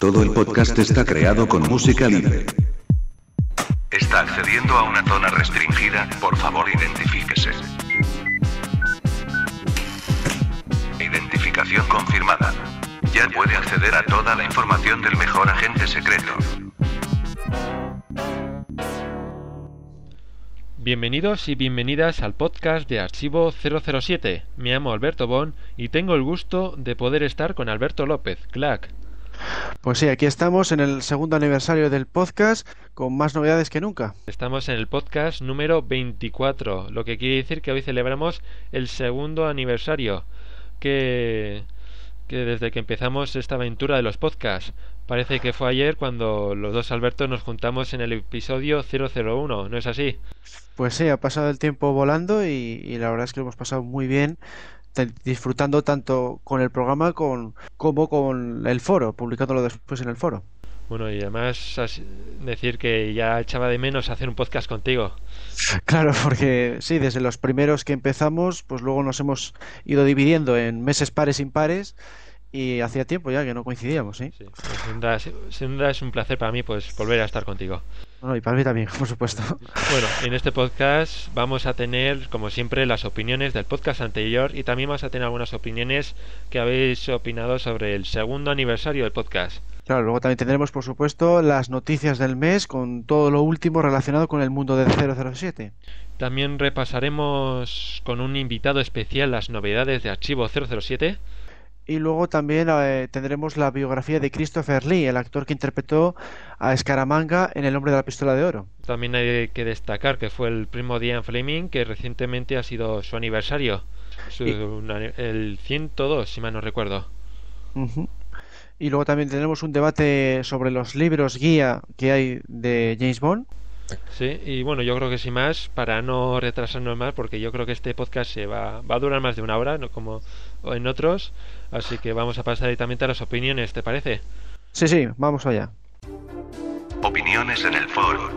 Todo el podcast está creado con música libre. Está accediendo a una zona restringida, por favor identifíquese. Identificación confirmada. Ya puede acceder a toda la información del mejor agente secreto. Bienvenidos y bienvenidas al podcast de Archivo 007. Me llamo Alberto Bon y tengo el gusto de poder estar con Alberto López, Clack. Pues sí, aquí estamos en el segundo aniversario del podcast con más novedades que nunca. Estamos en el podcast número 24, lo que quiere decir que hoy celebramos el segundo aniversario, que, que desde que empezamos esta aventura de los podcasts. Parece que fue ayer cuando los dos Albertos nos juntamos en el episodio 001, ¿no es así? Pues sí, ha pasado el tiempo volando y, y la verdad es que lo hemos pasado muy bien disfrutando tanto con el programa con, como con el foro, publicándolo después en el foro. Bueno, y además decir que ya echaba de menos hacer un podcast contigo. Claro, porque sí, desde los primeros que empezamos, pues luego nos hemos ido dividiendo en meses pares impares y hacía tiempo ya que no coincidíamos, ¿eh? Sí, sin duda, es un placer para mí pues volver a estar contigo. Bueno, y para mí también, por supuesto. Bueno, en este podcast vamos a tener, como siempre, las opiniones del podcast anterior y también vamos a tener algunas opiniones que habéis opinado sobre el segundo aniversario del podcast. Claro, luego también tendremos, por supuesto, las noticias del mes con todo lo último relacionado con el mundo del 007. También repasaremos con un invitado especial las novedades de Archivo 007 y luego también eh, tendremos la biografía de Christopher Lee, el actor que interpretó a Scaramanga en El hombre de la pistola de oro. También hay que destacar que fue el primo Ian Fleming, que recientemente ha sido su aniversario. el 102, si mal no recuerdo. Y luego también tendremos un debate sobre los libros guía que hay de James Bond. Sí, y bueno, yo creo que sin más, para no retrasarnos más, porque yo creo que este podcast se va, va a durar más de una hora, no como en otros, así que vamos a pasar directamente a las opiniones, ¿te parece? Sí, sí, vamos allá. Opiniones en el foro.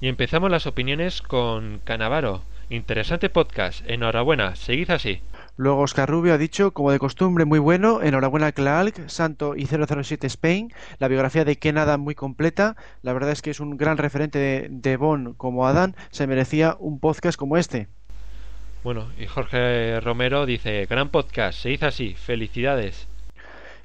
Y empezamos las opiniones con Canavaro. Interesante podcast, enhorabuena, seguid así. Luego Oscar Rubio ha dicho, como de costumbre, muy bueno, enhorabuena Clark, Santo y 007 Spain, la biografía de Ken Adam muy completa, la verdad es que es un gran referente de, de Bond como Adam, se merecía un podcast como este. Bueno, y Jorge Romero dice, gran podcast, se hizo así, felicidades.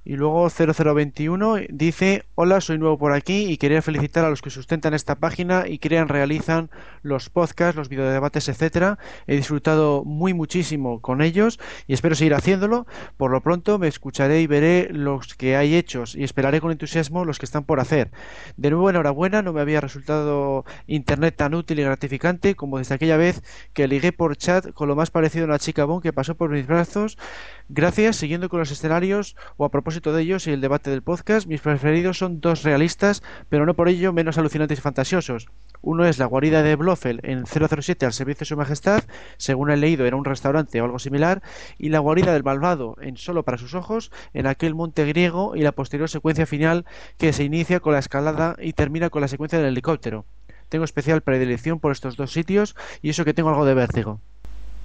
Y luego 0021 dice, hola, soy nuevo por aquí y quería felicitar a los que sustentan esta página y crean, realizan los podcasts, los videodebates, etcétera. He disfrutado muy muchísimo con ellos y espero seguir haciéndolo. Por lo pronto me escucharé y veré los que hay hechos y esperaré con entusiasmo los que están por hacer. De nuevo, enhorabuena, no me había resultado internet tan útil y gratificante como desde aquella vez que ligué por chat con lo más parecido a una chica bon que pasó por mis brazos. Gracias, siguiendo con los escenarios o a propósito de ellos y el debate del podcast, mis preferidos son dos realistas, pero no por ello menos alucinantes y fantasiosos. Uno es la guarida de Blofeld en 007 al servicio de su majestad, según he leído era un restaurante o algo similar, y la guarida del malvado en Solo para sus ojos, en aquel monte griego y la posterior secuencia final que se inicia con la escalada y termina con la secuencia del helicóptero. Tengo especial predilección por estos dos sitios y eso que tengo algo de vértigo.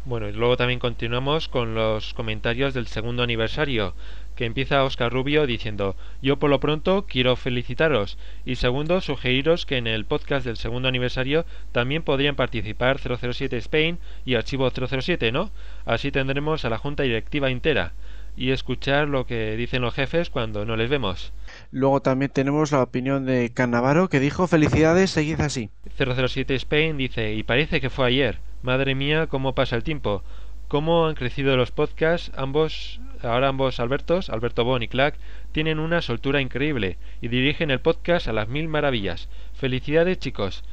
Bueno, y luego también continuamos con los comentarios del segundo aniversario, que empieza Oscar Rubio diciendo yo por lo pronto quiero felicitaros y segundo sugeriros que en el podcast del segundo aniversario también podrían participar 007 Spain y Archivo 007, ¿no? Así tendremos a la junta directiva entera y escuchar lo que dicen los jefes cuando no les vemos. Luego también tenemos la opinión de Cannavaro que dijo felicidades, seguid así. 007 Spain dice y parece que fue ayer. Madre mía, cómo pasa el tiempo. Cómo han crecido los podcasts, ambos, ahora ambos Albertos, Alberto Bon y Clack, tienen una soltura increíble y dirigen el podcast a las mil maravillas. Felicidades chicos.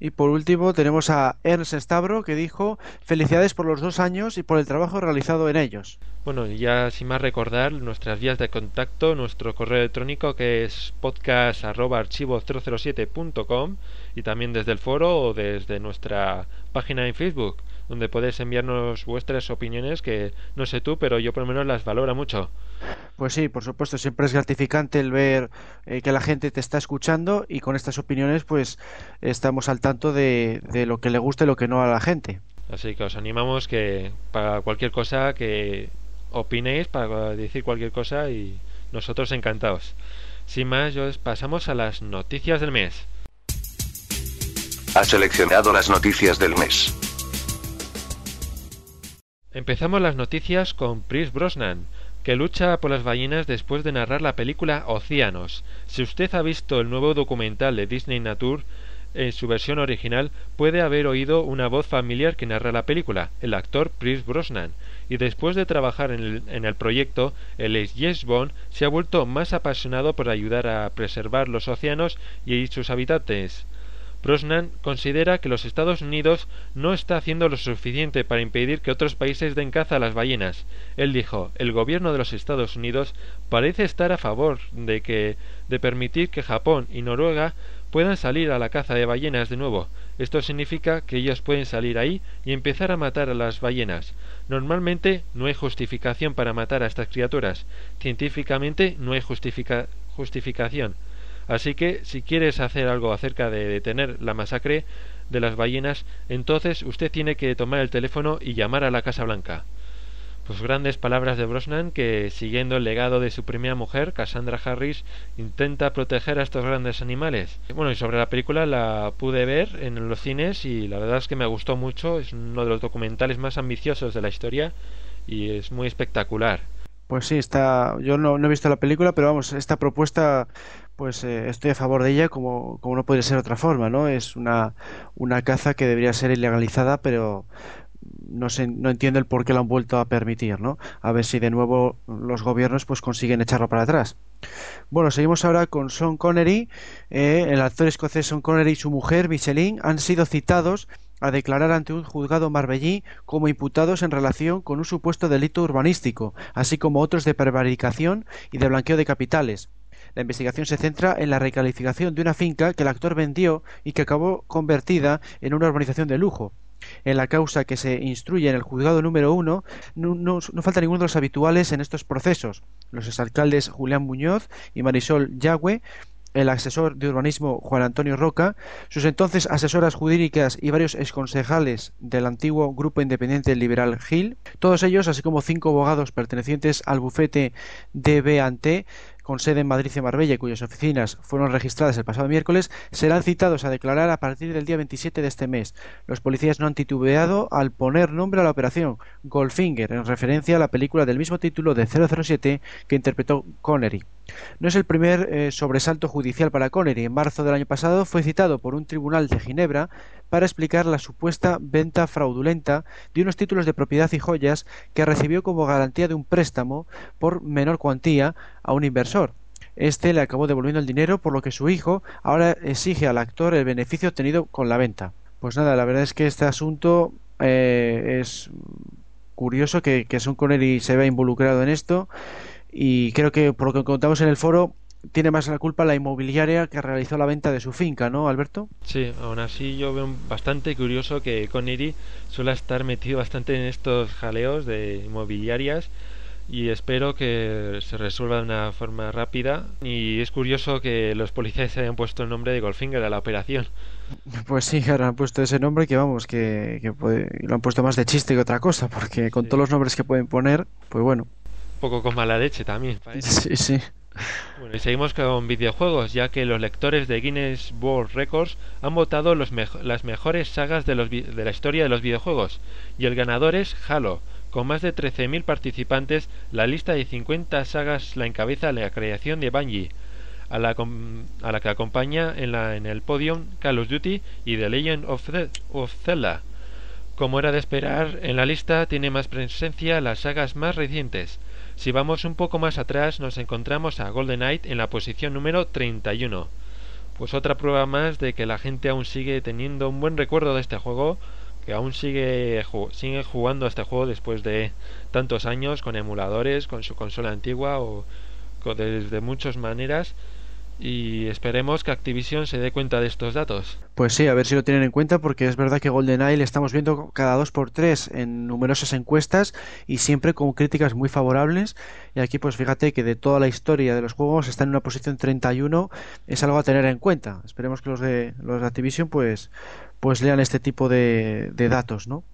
Y por último tenemos a Ernst Stavro que dijo felicidades por los dos años y por el trabajo realizado en ellos. Bueno, ya sin más recordar nuestras vías de contacto, nuestro correo electrónico que es podcast.archivo007.com y también desde el foro o desde nuestra página en Facebook donde podéis enviarnos vuestras opiniones que no sé tú, pero yo por lo menos las valoro mucho. Pues sí, por supuesto, siempre es gratificante el ver eh, que la gente te está escuchando y con estas opiniones pues estamos al tanto de, de lo que le gusta y lo que no a la gente. Así que os animamos que para cualquier cosa que opinéis, para decir cualquier cosa y nosotros encantados. Sin más, yo pasamos a las noticias del mes. Ha seleccionado las noticias del mes. Empezamos las noticias con Chris Brosnan, que lucha por las ballenas después de narrar la película Océanos. Si usted ha visto el nuevo documental de Disney Nature, en su versión original puede haber oído una voz familiar que narra la película, el actor Chris Brosnan, y después de trabajar en el, proyecto, el ex Yes Bond se ha vuelto más apasionado por ayudar a preservar los océanos y sus habitantes. Brosnan considera que los Estados Unidos no está haciendo lo suficiente para impedir que otros países den caza a las ballenas. Él dijo, el gobierno de los Estados Unidos parece estar a favor de que de permitir que Japón y Noruega puedan salir a la caza de ballenas de nuevo. Esto significa que ellos pueden salir ahí y empezar a matar a las ballenas. Normalmente no hay justificación para matar a estas criaturas. Científicamente no hay justifica justificación. Así que si quieres hacer algo acerca de detener la masacre de las ballenas, entonces usted tiene que tomar el teléfono y llamar a la Casa Blanca. Pues grandes palabras de Brosnan que, siguiendo el legado de su primera mujer, Cassandra Harris, intenta proteger a estos grandes animales. Bueno, y sobre la película la pude ver en los cines y la verdad es que me gustó mucho, es uno de los documentales más ambiciosos de la historia y es muy espectacular. Pues sí, está. Yo no, no he visto la película, pero vamos, esta propuesta pues eh, estoy a favor de ella como, como no puede ser otra forma, ¿no? Es una, una caza que debería ser ilegalizada, pero no, sé, no entiendo el por qué lo han vuelto a permitir, ¿no? A ver si de nuevo los gobiernos pues consiguen echarlo para atrás. Bueno, seguimos ahora con Sean Connery. Eh, el actor escocés Sean Connery y su mujer, Micheline, han sido citados a declarar ante un juzgado marbellí como imputados en relación con un supuesto delito urbanístico, así como otros de prevaricación y de blanqueo de capitales. La investigación se centra en la recalificación de una finca que el actor vendió y que acabó convertida en una urbanización de lujo. En la causa que se instruye en el juzgado número uno no, no, no falta ninguno de los habituales en estos procesos. Los exalcaldes Julián Muñoz y Marisol Yagüe el asesor de urbanismo Juan Antonio Roca, sus entonces asesoras jurídicas y varios exconcejales del antiguo Grupo Independiente Liberal Gil, todos ellos, así como cinco abogados pertenecientes al bufete DB con sede en Madrid y Marbella cuyas oficinas fueron registradas el pasado miércoles, serán citados a declarar a partir del día 27 de este mes. Los policías no han titubeado al poner nombre a la operación Goldfinger, en referencia a la película del mismo título de 007 que interpretó Connery. No es el primer eh, sobresalto judicial para Connery. En marzo del año pasado fue citado por un tribunal de Ginebra para explicar la supuesta venta fraudulenta de unos títulos de propiedad y joyas que recibió como garantía de un préstamo por menor cuantía a un inversor. Este le acabó devolviendo el dinero, por lo que su hijo ahora exige al actor el beneficio obtenido con la venta. Pues nada, la verdad es que este asunto eh, es curioso que, que Sean Connery se vea involucrado en esto y creo que por lo que contamos en el foro tiene más la culpa la inmobiliaria que realizó la venta de su finca, ¿no, Alberto? Sí, aún así yo veo bastante curioso que Connery suele estar metido bastante en estos jaleos de inmobiliarias y espero que se resuelva de una forma rápida y es curioso que los policías hayan puesto el nombre de Goldfinger a la operación. Pues sí, ahora han puesto ese nombre que vamos, que, que puede, lo han puesto más de chiste que otra cosa, porque con sí. todos los nombres que pueden poner, pues bueno. Poco con mala leche también. Sí, sí. Bueno, y seguimos con videojuegos, ya que los lectores de Guinness World Records han votado los me las mejores sagas de, los de la historia de los videojuegos, y el ganador es Halo. Con más de 13.000 participantes, la lista de 50 sagas la encabeza la creación de Bungie, a la, a la que acompaña en, la, en el podium Call of Duty y The Legend of, of Zelda. Como era de esperar, en la lista tiene más presencia las sagas más recientes. Si vamos un poco más atrás, nos encontramos a Golden Knight en la posición número 31. Pues otra prueba más de que la gente aún sigue teniendo un buen recuerdo de este juego, que aún sigue, sigue jugando a este juego después de tantos años con emuladores, con su consola antigua o desde muchas maneras y esperemos que Activision se dé cuenta de estos datos. Pues sí, a ver si lo tienen en cuenta porque es verdad que GoldenEye le estamos viendo cada dos por tres en numerosas encuestas y siempre con críticas muy favorables y aquí pues fíjate que de toda la historia de los juegos está en una posición 31 es algo a tener en cuenta. Esperemos que los de los de Activision pues pues lean este tipo de, de datos, ¿no?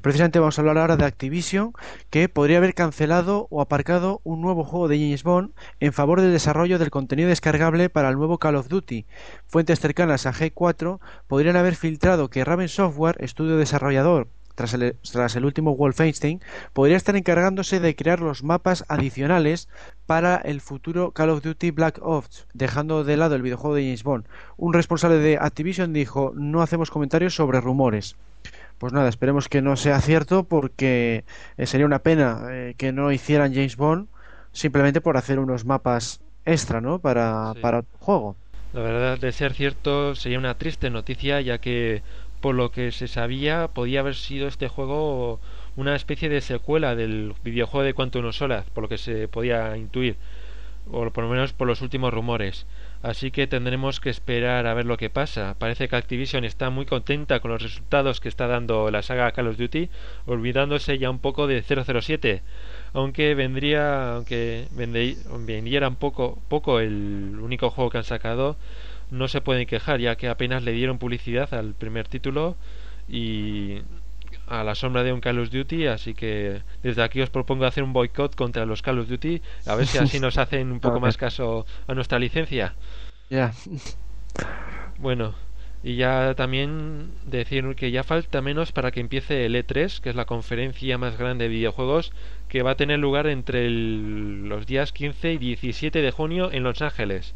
Precisamente vamos a hablar ahora de Activision, que podría haber cancelado o aparcado un nuevo juego de James Bond en favor del desarrollo del contenido descargable para el nuevo Call of Duty. Fuentes cercanas a G4 podrían haber filtrado que Raven Software, estudio desarrollador tras el, tras el, último Wolfenstein, podría estar encargándose de crear los mapas adicionales para el futuro Call of Duty Black Ops, dejando de lado el videojuego de James Bond. Un responsable de Activision dijo, no hacemos comentarios sobre rumores. Pues nada, esperemos que no sea cierto porque eh, sería una pena eh, que no hicieran James Bond simplemente por hacer unos mapas extra, ¿no? Para, Sí. para el juego. La verdad, de ser cierto, sería una triste noticia, ya que por lo que se sabía, podía haber sido este juego una especie de secuela del videojuego de Quantum of Solace, por lo que se podía intuir, o por lo menos por los últimos rumores. Así que tendremos que esperar a ver lo que pasa. Parece que Activision está muy contenta con los resultados que está dando la saga Call of Duty, olvidándose ya un poco de 007 aunque vendría aunque vendiera un poco poco el único juego que han sacado no se pueden quejar ya que apenas le dieron publicidad al primer título y a la sombra de un Call of Duty así que desde aquí os propongo hacer un boicot contra los Call of Duty a ver si así nos hacen un poco más caso a nuestra licencia Ya. bueno, y ya también decir que ya falta menos para que empiece el E3, que es la conferencia más grande de videojuegos, que va a tener lugar entre el- los días 15 y 17 de junio en Los Ángeles.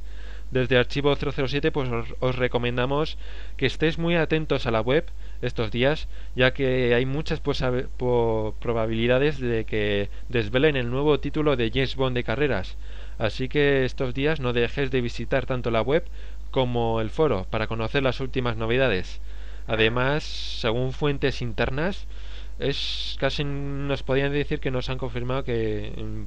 Desde Archivo 007 pues os, os recomendamos que estéis muy atentos a la web estos días, ya que hay muchas po- probabilidades de que desvelen el nuevo título de James Bond de carreras. Así que estos días no dejéis de visitar tanto la web como el foro para conocer las últimas novedades. Además, según fuentes internas, es casi nos podían decir que nos han confirmado que mm,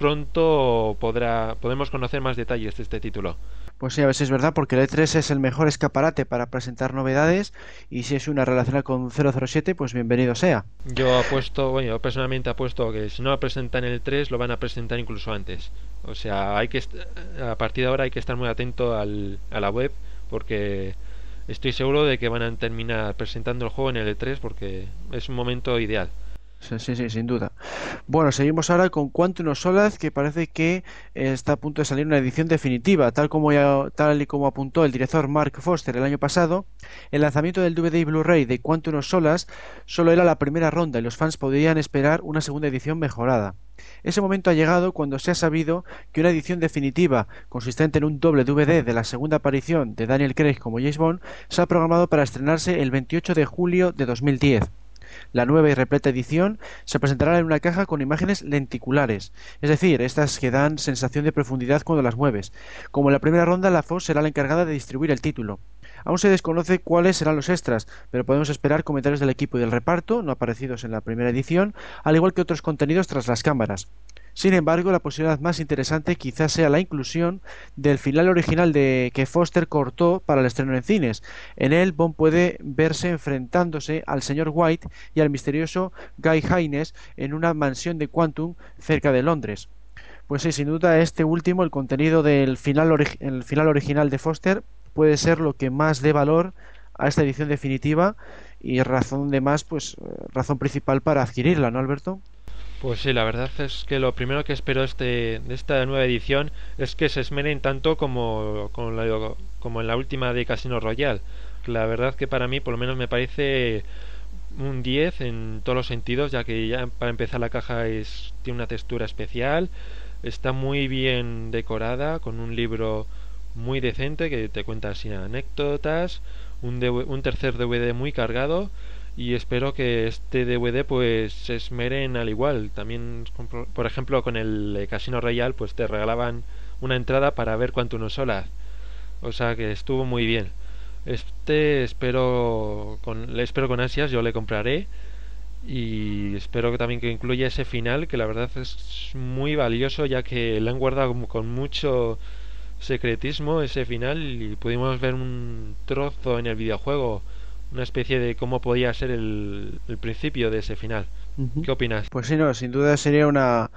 pronto podrá podemos conocer más detalles de este título. Pues sí, a ver si es verdad, porque el E3 es el mejor escaparate para presentar novedades y si es una relacionada con 007, pues bienvenido sea. Yo apuesto, bueno, yo personalmente apuesto que si no lo presentan en el 3 lo van a presentar incluso antes. O sea, hay que a partir de ahora hay que estar muy atento al, a la web porque estoy seguro de que van a terminar presentando el juego en el E3 porque es un momento ideal. Sí, sí, sin duda. Bueno, seguimos ahora con Quantum of Solace, que parece que eh, está a punto de salir una edición definitiva, tal como tal y como apuntó el director Mark Foster el año pasado. El lanzamiento del DVD y Blu-ray de Quantum of Solace solo era la primera ronda y los fans podrían esperar una segunda edición mejorada. Ese momento ha llegado cuando se ha sabido que una edición definitiva, consistente en un doble DVD de la segunda aparición de Daniel Craig como James Bond, se ha programado para estrenarse el 28 de julio de 2010. La nueva y repleta edición se presentará en una caja con imágenes lenticulares, es decir, estas que dan sensación de profundidad cuando las mueves. Como en la primera ronda, la Fox será la encargada de distribuir el título. Aún se desconoce cuáles serán los extras, pero podemos esperar comentarios del equipo y del reparto, no aparecidos en la primera edición, al igual que otros contenidos tras las cámaras. Sin embargo, la posibilidad más interesante quizás sea la inclusión del final original de que Foster cortó para el estreno en cines. En él, Bond puede verse enfrentándose al señor White y al misterioso Guy Haynes en una mansión de Quantum cerca de Londres. Pues sí, sin duda este último, el contenido del final, el final original de Foster, puede ser lo que más dé valor a esta edición definitiva y razón de más, pues eh, razón principal para adquirirla, ¿no, Alberto? Pues sí, la verdad es que lo primero que espero este, de esta nueva edición es que se esmeren tanto como, como, en la última de Casino Royale. La verdad que para mí por lo menos me parece un 10 en todos los sentidos, ya que ya para empezar la caja es, tiene una textura especial, está muy bien decorada, con un libro muy decente que te cuenta así anécdotas, un, un tercer DVD muy cargado y espero que este DVD pues se esmeren al igual. También, por ejemplo, con el eh, Casino Royale pues te regalaban una entrada para ver Quantum of Solace. O sea que estuvo muy bien. Este espero con, espero con ansias, yo le compraré y espero que también que incluya ese final que la verdad es muy valioso ya que le han guardado con mucho secretismo ese final y pudimos ver un trozo en el videojuego, una especie de cómo podía ser el, el principio de ese final. ¿Qué opinas? Pues sí, no, sin duda sería una,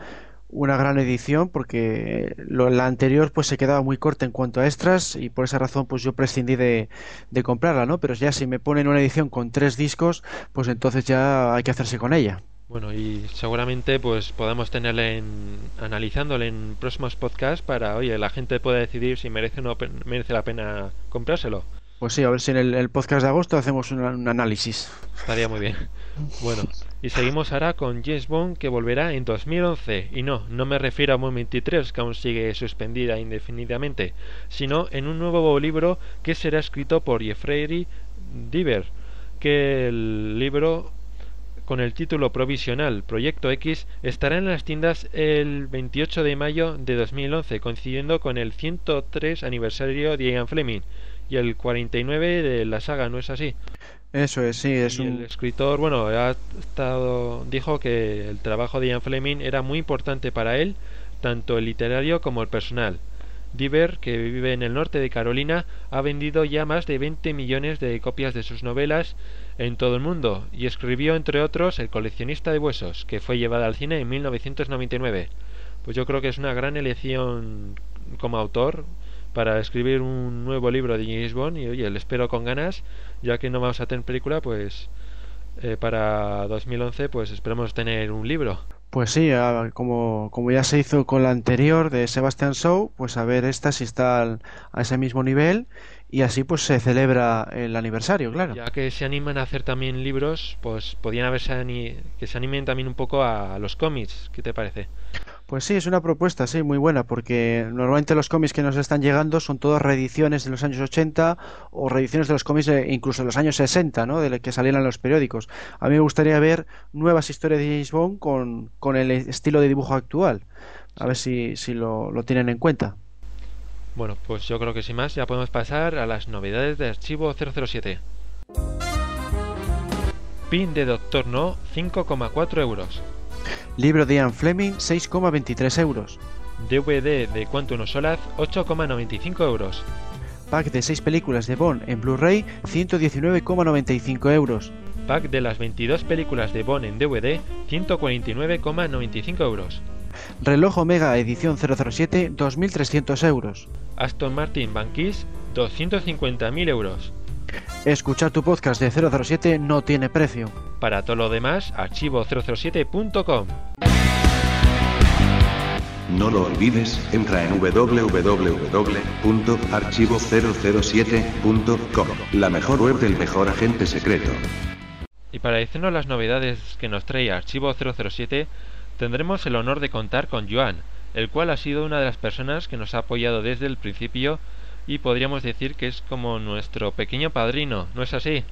una gran edición porque lo, la anterior pues se quedaba muy corta en cuanto a extras y por esa razón pues yo prescindí de, de comprarla, ¿no? Pero ya si me ponen una edición con tres discos, pues entonces ya hay que hacerse con ella. Bueno, y seguramente pues podamos tenerle en, analizándole en próximos podcasts para, oye, la gente pueda decidir si merece o no merece la pena comprárselo. Pues sí, a ver si en el, podcast de agosto hacemos un, análisis. Estaría muy bien. Bueno, y seguimos ahora con James Bond que volverá en 2011. Y no, no me refiero a Bond 23 que aún sigue suspendida indefinidamente, sino en un nuevo libro que será escrito por Jeffrey Diver, que el libro con el título provisional Proyecto X estará en las tiendas el 28 de mayo de 2011, coincidiendo con el 103 aniversario de Ian Fleming y el 49 de la saga, ¿no es así? Eso es, sí, es y un... El escritor, bueno, ha estado, dijo que el trabajo de Ian Fleming era muy importante para él, tanto el literario como el personal. Diver, que vive en el norte de Carolina, ha vendido ya más de 20 millones de copias de sus novelas en todo el mundo y escribió entre otros El coleccionista de huesos, que fue llevada al cine en 1999. Pues yo creo que es una gran elección como autor para escribir un nuevo libro de James Bond y oye, le espero con ganas, ya que no vamos a tener película, pues eh, para 2011 pues esperemos tener un libro. Pues sí, como, como ya se hizo con la anterior de Sebastian Shaw, pues a ver esta si está al, a ese mismo nivel y así pues se celebra el aniversario, claro. Ya que se animan a hacer también libros, pues podían haberse que se animen también un poco a, a los cómics, ¿qué te parece? Pues sí, es una propuesta, sí, muy buena, porque normalmente los cómics que nos están llegando son todas reediciones de los años 80 o reediciones de los cómics de, incluso de los años 60, ¿no? De los que salían en los periódicos. A mí me gustaría ver nuevas historias de James Bond con, con el estilo de dibujo actual. A ver si, si lo, lo tienen en cuenta. Bueno, pues yo creo que sin más ya podemos pasar a las novedades de Archivo 007. Pin de Doctor No, 5,4 euros. Libro de Ian Fleming, 6,23 euros. DVD de Quantum of Solace, 8,95 euros. Pack de 6 películas de Bond en Blu-ray, 119,95 euros. Pack de las 22 películas de Bond en DVD, 149,95 euros. Reloj Omega edición 007, 2.300 euros. Aston Martin Banquise, 250.000 euros. Escuchar tu podcast de 007 no tiene precio. Para todo lo demás, archivo007.com. No lo olvides, entra en www.archivo007.com, la mejor web del mejor agente secreto. Y para decirnos las novedades que nos trae Archivo 007, tendremos el honor de contar con Joan, el cual ha sido una de las personas que nos ha apoyado desde el principio y podríamos decir que es como nuestro pequeño padrino, ¿no es así?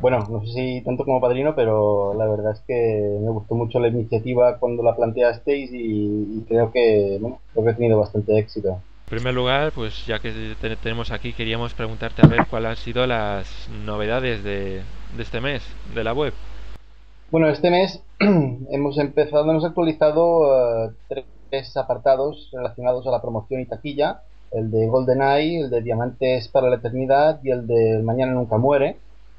Bueno, no sé si tanto como padrino, pero la verdad es que me gustó mucho la iniciativa cuando la planteasteis y, y creo que bueno, creo que ha tenido bastante éxito. En primer lugar, pues ya que te tenemos aquí, queríamos preguntarte a ver cuáles han sido las novedades de, de este mes de la web. Bueno, este mes hemos empezado, hemos actualizado uh, tres apartados relacionados a la promoción y taquilla, el de GoldenEye, el de Diamantes para la Eternidad y el de Mañana Nunca Muere.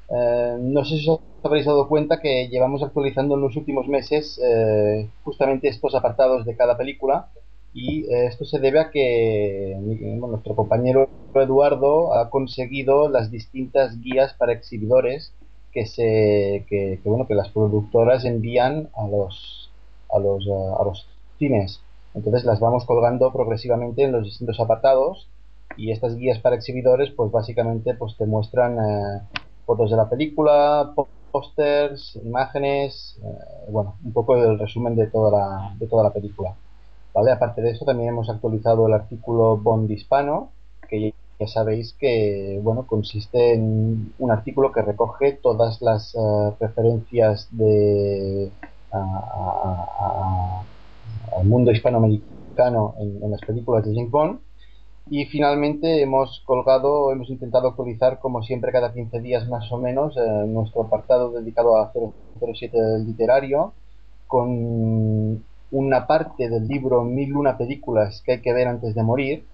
Eh, no sé si os habréis dado cuenta que llevamos actualizando en los últimos meses eh, justamente estos apartados de cada película y eh, esto se debe a que nuestro compañero Eduardo ha conseguido las distintas guías para exhibidores que se que, que, bueno que las productoras envían a los a los a los cines entonces las vamos colgando progresivamente en los distintos apartados y estas guías para exhibidores pues básicamente pues te muestran eh, fotos de la película, pósters, imágenes, eh, bueno, un poco el resumen de toda la, de toda la película. ¿Vale? Aparte de eso también hemos actualizado el artículo Bond hispano, que ya sabéis que bueno, consiste en un artículo que recoge todas las uh, referencias de a, al mundo hispanoamericano en, en las películas de James Bond. Y finalmente hemos colgado, hemos intentado actualizar como siempre cada 15 días más o menos eh, nuestro apartado dedicado a 007 literario con una parte del libro Mil una películas que hay que ver antes de morir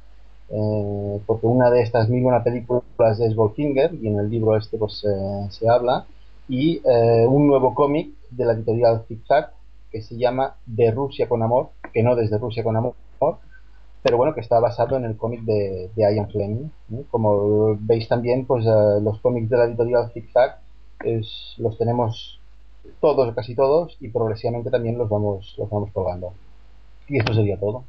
eh, porque una de estas mil una películas es Goldfinger y en el libro este pues eh, se habla y un nuevo cómic de la editorial Zig Zag que se llama De Rusia con Amor, que no desde Rusia con Amor, pero bueno, que está basado en el cómic de, de Ian Fleming. Como veis también, pues eh, los cómics de la editorial Zig Zag es, los tenemos todos, casi todos, y progresivamente también los vamos, los vamos colgando. Y esto sería todo.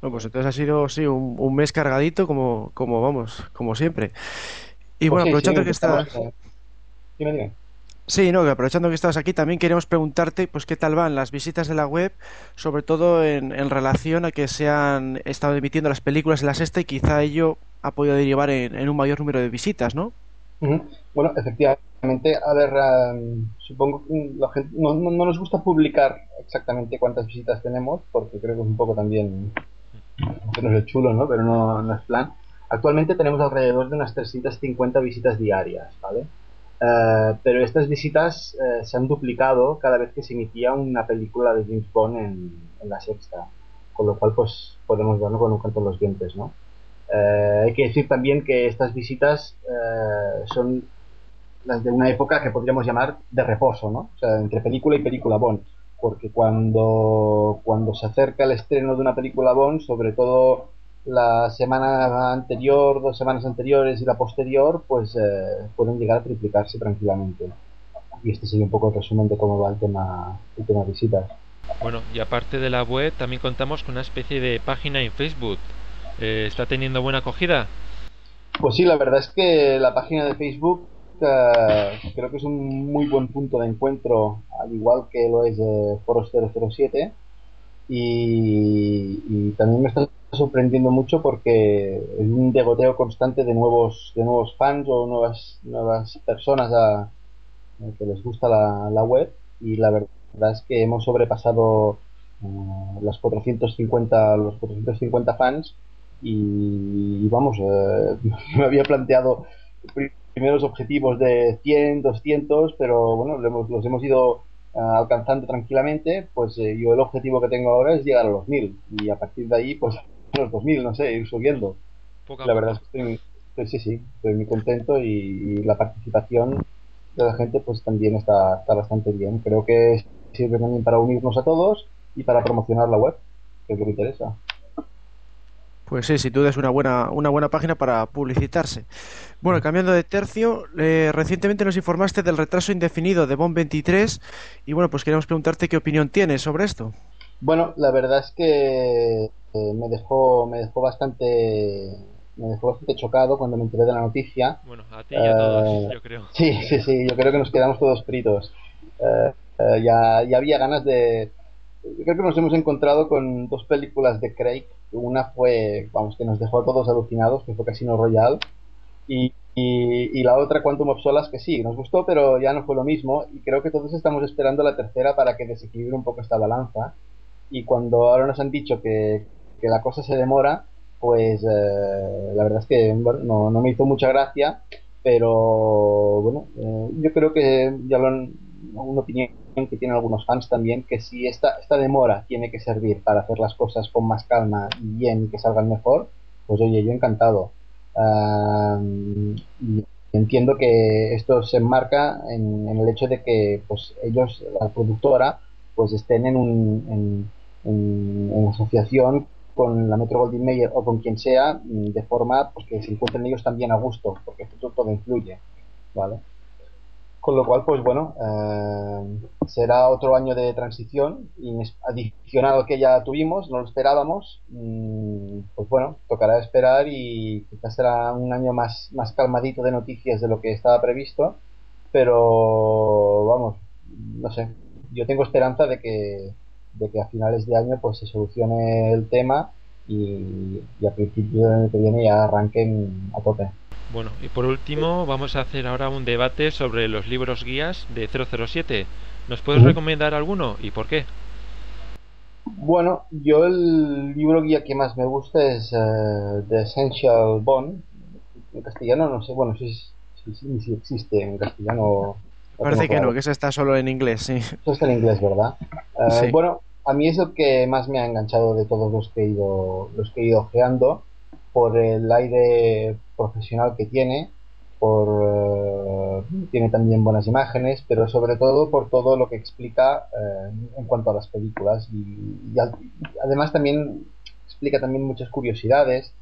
Bueno, pues entonces ha sido sí, un, mes cargadito como, como vamos, como siempre. Y bueno, pues aprovechando que estás... Eh, dime, dime. Sí, no, aprovechando que estás aquí, también queremos preguntarte, pues, qué tal van las visitas de la web, sobre todo en, relación a que se han estado emitiendo las películas en la sexta y quizá ello ha podido derivar en, un mayor número de visitas, ¿no? Bueno, efectivamente, a ver, supongo que la gente, no, nos gusta publicar exactamente cuántas visitas tenemos, porque creo que es un poco también, no es chulo, ¿no? Pero no, no es plan. Actualmente tenemos alrededor de unas 350 visitas diarias, ¿vale? Eh, pero estas visitas eh, se han duplicado cada vez que se emitía una película de James Bond en, la sexta, con lo cual pues podemos verlo con un canto en los dientes, ¿no? Eh, hay que decir también que estas visitas son las de una época que podríamos llamar de reposo, ¿no? O sea, entre película y película Bond, porque cuando, cuando se acerca el estreno de una película Bond, sobre todo la semana anterior, dos semanas anteriores y la posterior, pues eh, pueden llegar a triplicarse tranquilamente. Y este sería un poco el resumen de cómo va el tema, el tema visitas. Bueno, y aparte de la web, también contamos con una especie de página en Facebook. Eh, ¿Está teniendo buena acogida? Pues sí, la verdad es que la página de Facebook eh, creo que es un muy buen punto de encuentro, al igual que lo es de Foros 007. Y, también me está sorprendiendo mucho porque es un degoteo constante de nuevos de nuevos fans o nuevas nuevas personas a, que les gusta la, web. Y la verdad es que hemos sobrepasado uh, las 450 los 450 fans. Y, vamos eh, me había planteado primeros objetivos de 100 200 pero bueno los hemos, ido uh, alcanzando tranquilamente pues eh, yo el objetivo que tengo ahora es llegar a los 1000 y a partir de ahí pues los 2000, no sé, ir subiendo. la verdad es que estoy, sí, sí, estoy muy contento y, la participación de la gente pues también está, está bastante bien. Creo que sirve también para unirnos a todos y para promocionar la web, que es lo que interesa. Pues sí, sin duda es una buena, una buena página para publicitarse. Bueno, cambiando de tercio, eh, recientemente nos informaste del retraso indefinido de BOM 23 y bueno, pues queremos preguntarte qué opinión tienes sobre esto. Bueno, la verdad es que eh, me dejó me dejó bastante me dejó bastante chocado cuando me enteré de la noticia. Bueno, a ti y a todos, eh, yo creo. Sí, sí, sí, yo creo que nos quedamos todos fritos. Eh, ya, ya había ganas de... Creo que nos hemos encontrado con dos películas de Craig. Una fue, vamos, que nos dejó a todos alucinados, que fue Casino Royale. Y, y, la otra, Quantum of Solas, que sí, nos gustó, pero ya no fue lo mismo. Y creo que todos estamos esperando la tercera para que desequilibre un poco esta balanza. Y cuando ahora nos han dicho que, que la cosa se demora, pues eh, la verdad es que no, no, me hizo mucha gracia, pero bueno, eh, yo creo que ya lo han, una opinión que tienen algunos fans también, que si esta, esta demora tiene que servir para hacer las cosas con más calma y bien y que salgan mejor, pues oye, yo encantado. y entiendo que esto se enmarca en, el hecho de que pues ellos, la productora, pues estén en, un, en, en asociación con la Metro Goldwyn Mayer o con quien sea, mm, de forma pues, que se encuentren ellos también a gusto, porque esto todo influye, ¿vale? Con lo cual, pues bueno, eh, será otro año de transición, adicional al que ya tuvimos, no lo esperábamos, mm, pues bueno, tocará esperar y quizás será un año más, más calmadito de noticias de lo que estaba previsto, pero vamos, no sé, yo tengo esperanza de que de que a finales de año pues se solucione el tema y, a principios del año que viene ya arranquen a tope. Bueno, y por último vamos a hacer ahora un debate sobre los libros guías de 007. ¿Nos puedes recomendar alguno y por qué? Bueno, yo el libro guía que más me gusta es uh, The Essential Bond. En castellano no sé, bueno, si, si, si existe en castellano Parece que no, que eso está solo en inglés, sí. Eso está en inglés, ¿verdad? Eh, bueno, a mí es el que más me ha enganchado de todos los que he ido, los que he ido por el aire profesional que tiene, por, eh, tiene también buenas imágenes, pero sobre todo por todo lo que explica eh, en cuanto a las películas y, además también explica también muchas curiosidades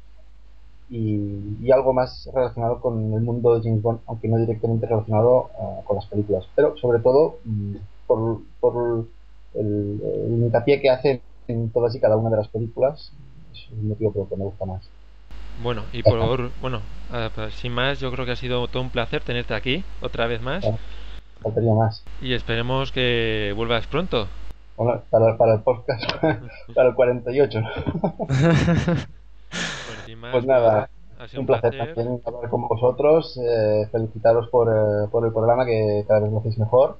y, algo más relacionado con el mundo de James Bond, aunque no directamente relacionado con las películas, pero sobre todo mm, por, por el, el hincapié que hace en todas y cada una de las películas, es un motivo por el que me gusta más. Bueno, y por bueno, sin más, yo creo que ha sido todo un placer tenerte aquí otra vez más. Faltaría más. Y esperemos que vuelvas pronto. Bueno, para, para el podcast, para el 48. pues, pues nada, un placer, también hablar con vosotros. Eh, felicitaros por, eh, por el programa que cada vez lo hacéis mejor.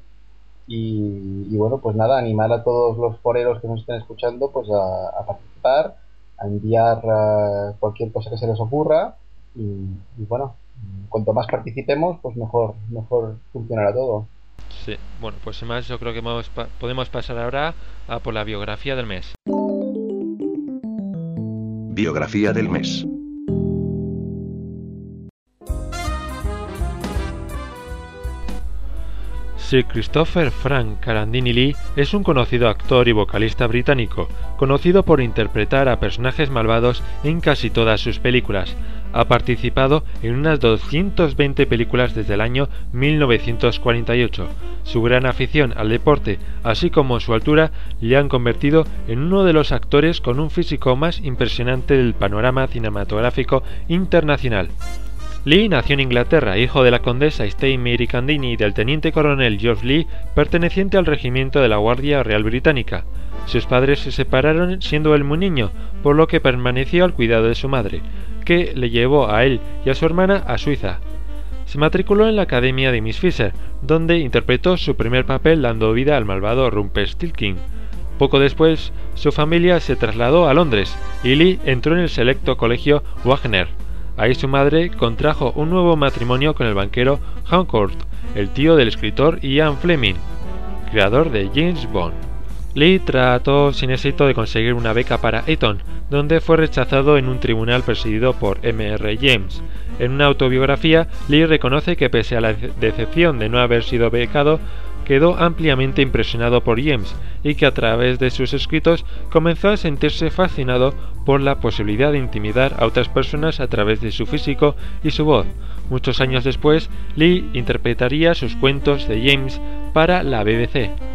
Y, bueno, pues nada, animar a todos los foreros que nos estén escuchando pues a participar a enviar uh, cualquier cosa que se les ocurra y, y, bueno, cuanto más participemos, pues mejor, mejor funcionará todo. Sí, bueno, pues sin más yo creo que podemos pasar ahora a por la biografía del mes. Biografía del mes. Sir Christopher Frank Carandini Lee es un conocido actor y vocalista británico, conocido por interpretar a personajes malvados en casi todas sus películas. Ha participado en unas 220 películas desde el año 1948. Su gran afición al deporte, así como su altura, le han convertido en uno de los actores con un físico más impresionante del panorama cinematográfico internacional. Lee nació en Inglaterra, hijo de la condesa Mary Candini y del teniente coronel George Lee, perteneciente al regimiento de la Guardia Real Británica. Sus padres se separaron siendo él muy niño, por lo que permaneció al cuidado de su madre, que le llevó a él y a su hermana a Suiza. Se matriculó en la Academia de Miss Fisher, donde interpretó su primer papel dando vida al malvado Rumpelstiltskin. Poco después, su familia se trasladó a Londres y Lee entró en el selecto colegio Wagner. Ahí su madre contrajo un nuevo matrimonio con el banquero Hancourt, el tío del escritor Ian Fleming, creador de James Bond. Lee trató sin éxito de conseguir una beca para Eton, donde fue rechazado en un tribunal presidido por M.R. James. En una autobiografía, Lee reconoce que pese a la decepción de no haber sido becado, quedó ampliamente impresionado por James y que a través de sus escritos comenzó a sentirse fascinado por la posibilidad de intimidar a otras personas a través de su físico y su voz. Muchos años después, Lee interpretaría sus cuentos de James para la BBC.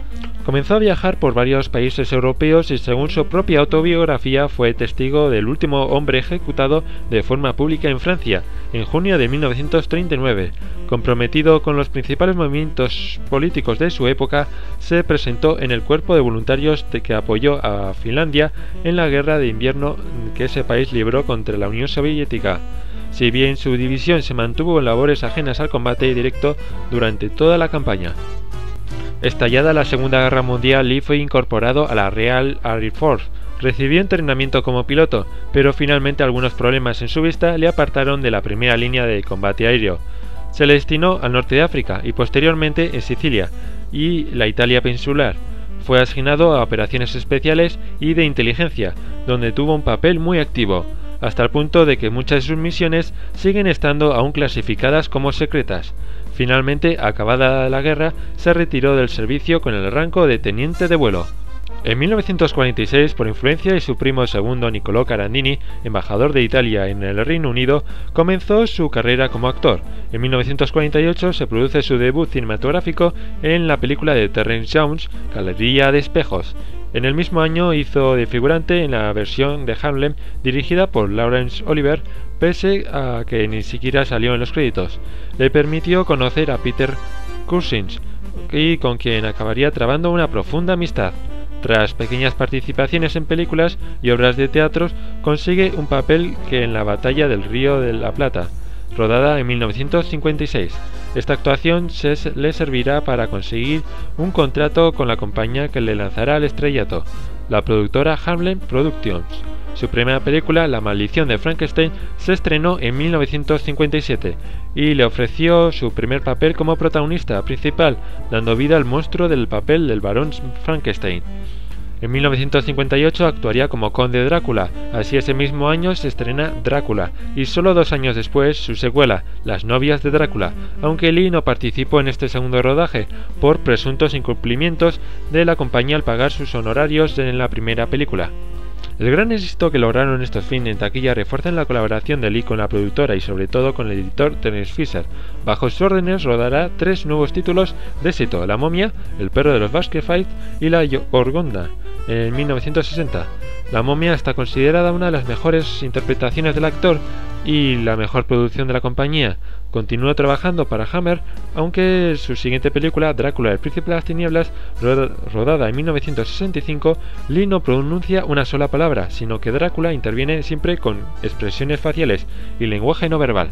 Comenzó a viajar por varios países europeos y según su propia autobiografía fue testigo del último hombre ejecutado de forma pública en Francia, en junio de 1939. Comprometido con los principales movimientos políticos de su época, se presentó en el cuerpo de voluntarios que apoyó a Finlandia en la guerra de invierno que ese país libró contra la Unión Soviética. Si bien su división se mantuvo en labores ajenas al combate directo durante toda la campaña. Estallada la Segunda Guerra Mundial, Lee fue incorporado a la Real Air Force. Recibió entrenamiento como piloto, pero finalmente algunos problemas en su vista le apartaron de la primera línea de combate aéreo. Se le destinó al norte de África y posteriormente en Sicilia y la Italia peninsular. Fue asignado a operaciones especiales y de inteligencia, donde tuvo un papel muy activo, hasta el punto de que muchas de sus misiones siguen estando aún clasificadas como secretas. Finalmente, acabada la guerra, se retiró del servicio con el rango de teniente de vuelo. En 1946, por influencia de su primo segundo Niccolò Carandini, embajador de Italia en el Reino Unido, comenzó su carrera como actor. En 1948 se produce su debut cinematográfico en la película de Terrence Jones, Galería de Espejos. En el mismo año hizo de figurante en la versión de Hamlet dirigida por Laurence Oliver, pese a que ni siquiera salió en los créditos. Le permitió conocer a Peter Cushing y con quien acabaría trabando una profunda amistad. Tras pequeñas participaciones en películas y obras de teatro, consigue un papel que en la Batalla del Río de la Plata, rodada en 1956. Esta actuación le servirá para conseguir un contrato con la compañía que le lanzará al estrellato, la productora Hamlet Productions. Su primera película, La maldición de Frankenstein, se estrenó en 1957 y le ofreció su primer papel como protagonista principal, dando vida al monstruo del papel del barón Frankenstein. En 1958 actuaría como Conde Drácula, así ese mismo año se estrena Drácula, y solo dos años después su secuela, Las novias de Drácula, aunque Lee no participó en este segundo rodaje por presuntos incumplimientos de la compañía al pagar sus honorarios en la primera película. El gran éxito que lograron estos films en taquilla refuerzan la colaboración de Lee con la productora y sobre todo con el editor Terence Fisher. Bajo sus órdenes rodará tres nuevos títulos de éxito, La momia, El perro de los Basket Fight y La Gorgonda, en 1960. La momia está considerada una de las mejores interpretaciones del actor y la mejor producción de la compañía. Continuó trabajando para Hammer, aunque su siguiente película, Drácula, el príncipe de las tinieblas, rodada en 1965, Lee no pronuncia una sola palabra, sino que Drácula interviene siempre con expresiones faciales y lenguaje no verbal.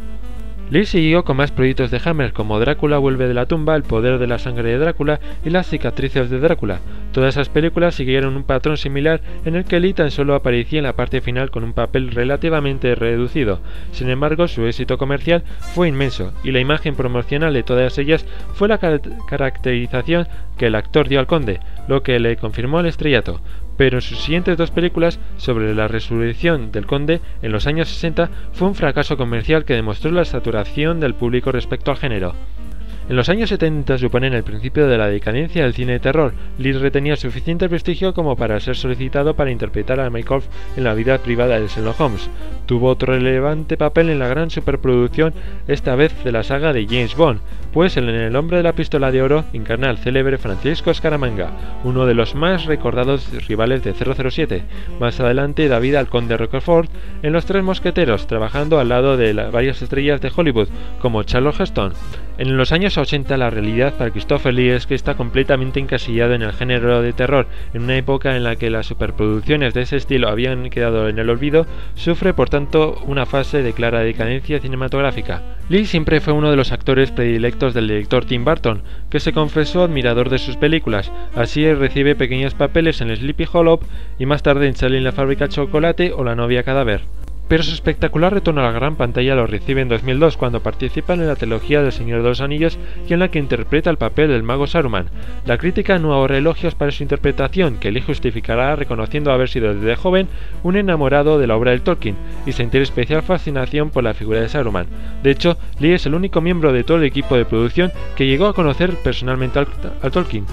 Lee siguió con más proyectos de Hammer como Drácula vuelve de la tumba, El poder de la sangre de Drácula y Las cicatrices de Drácula. Todas esas películas siguieron un patrón similar en el que Lee tan solo aparecía en la parte final con un papel relativamente reducido. Sin embargo, su éxito comercial fue inmenso y la imagen promocional de todas ellas fue la caracterización que el actor dio al conde, lo que le confirmó el estrellato pero en sus siguientes dos películas sobre la resurrección del conde en los años 60 fue un fracaso comercial que demostró la saturación del público respecto al género. En los años 70 suponen el principio de la decadencia del cine de terror. Lee retenía suficiente prestigio como para ser solicitado para interpretar a Mycroft en la vida privada de Sherlock Holmes. Tuvo otro relevante papel en la gran superproducción, esta vez de la saga de James Bond, pues en El hombre de la pistola de oro encarna al célebre Francisco Scaramanga, uno de los más recordados rivales de 007. Más adelante da vida al conde Roquefort en Los Tres Mosqueteros, trabajando al lado de varias estrellas de Hollywood, como Charles Heston. En los años 80 la realidad para Christopher Lee es que está completamente encasillado en el género de terror, en una época en la que las superproducciones de ese estilo habían quedado en el olvido, sufre por tanto una fase de clara decadencia cinematográfica. Lee siempre fue uno de los actores predilectos del director Tim Burton, que se confesó admirador de sus películas, así recibe pequeños papeles en Sleepy Hollow y más tarde en Charlie en la fábrica chocolate o La novia cadáver pero su espectacular retorno a la gran pantalla lo recibe en 2002 cuando participa en la trilogía del Señor de los Anillos y en la que interpreta el papel del mago Saruman. La crítica no ahorra elogios para su interpretación, que Lee justificará reconociendo haber sido desde joven un enamorado de la obra del Tolkien y sentir especial fascinación por la figura de Saruman. De hecho, Lee es el único miembro de todo el equipo de producción que llegó a conocer personalmente al Tolkien.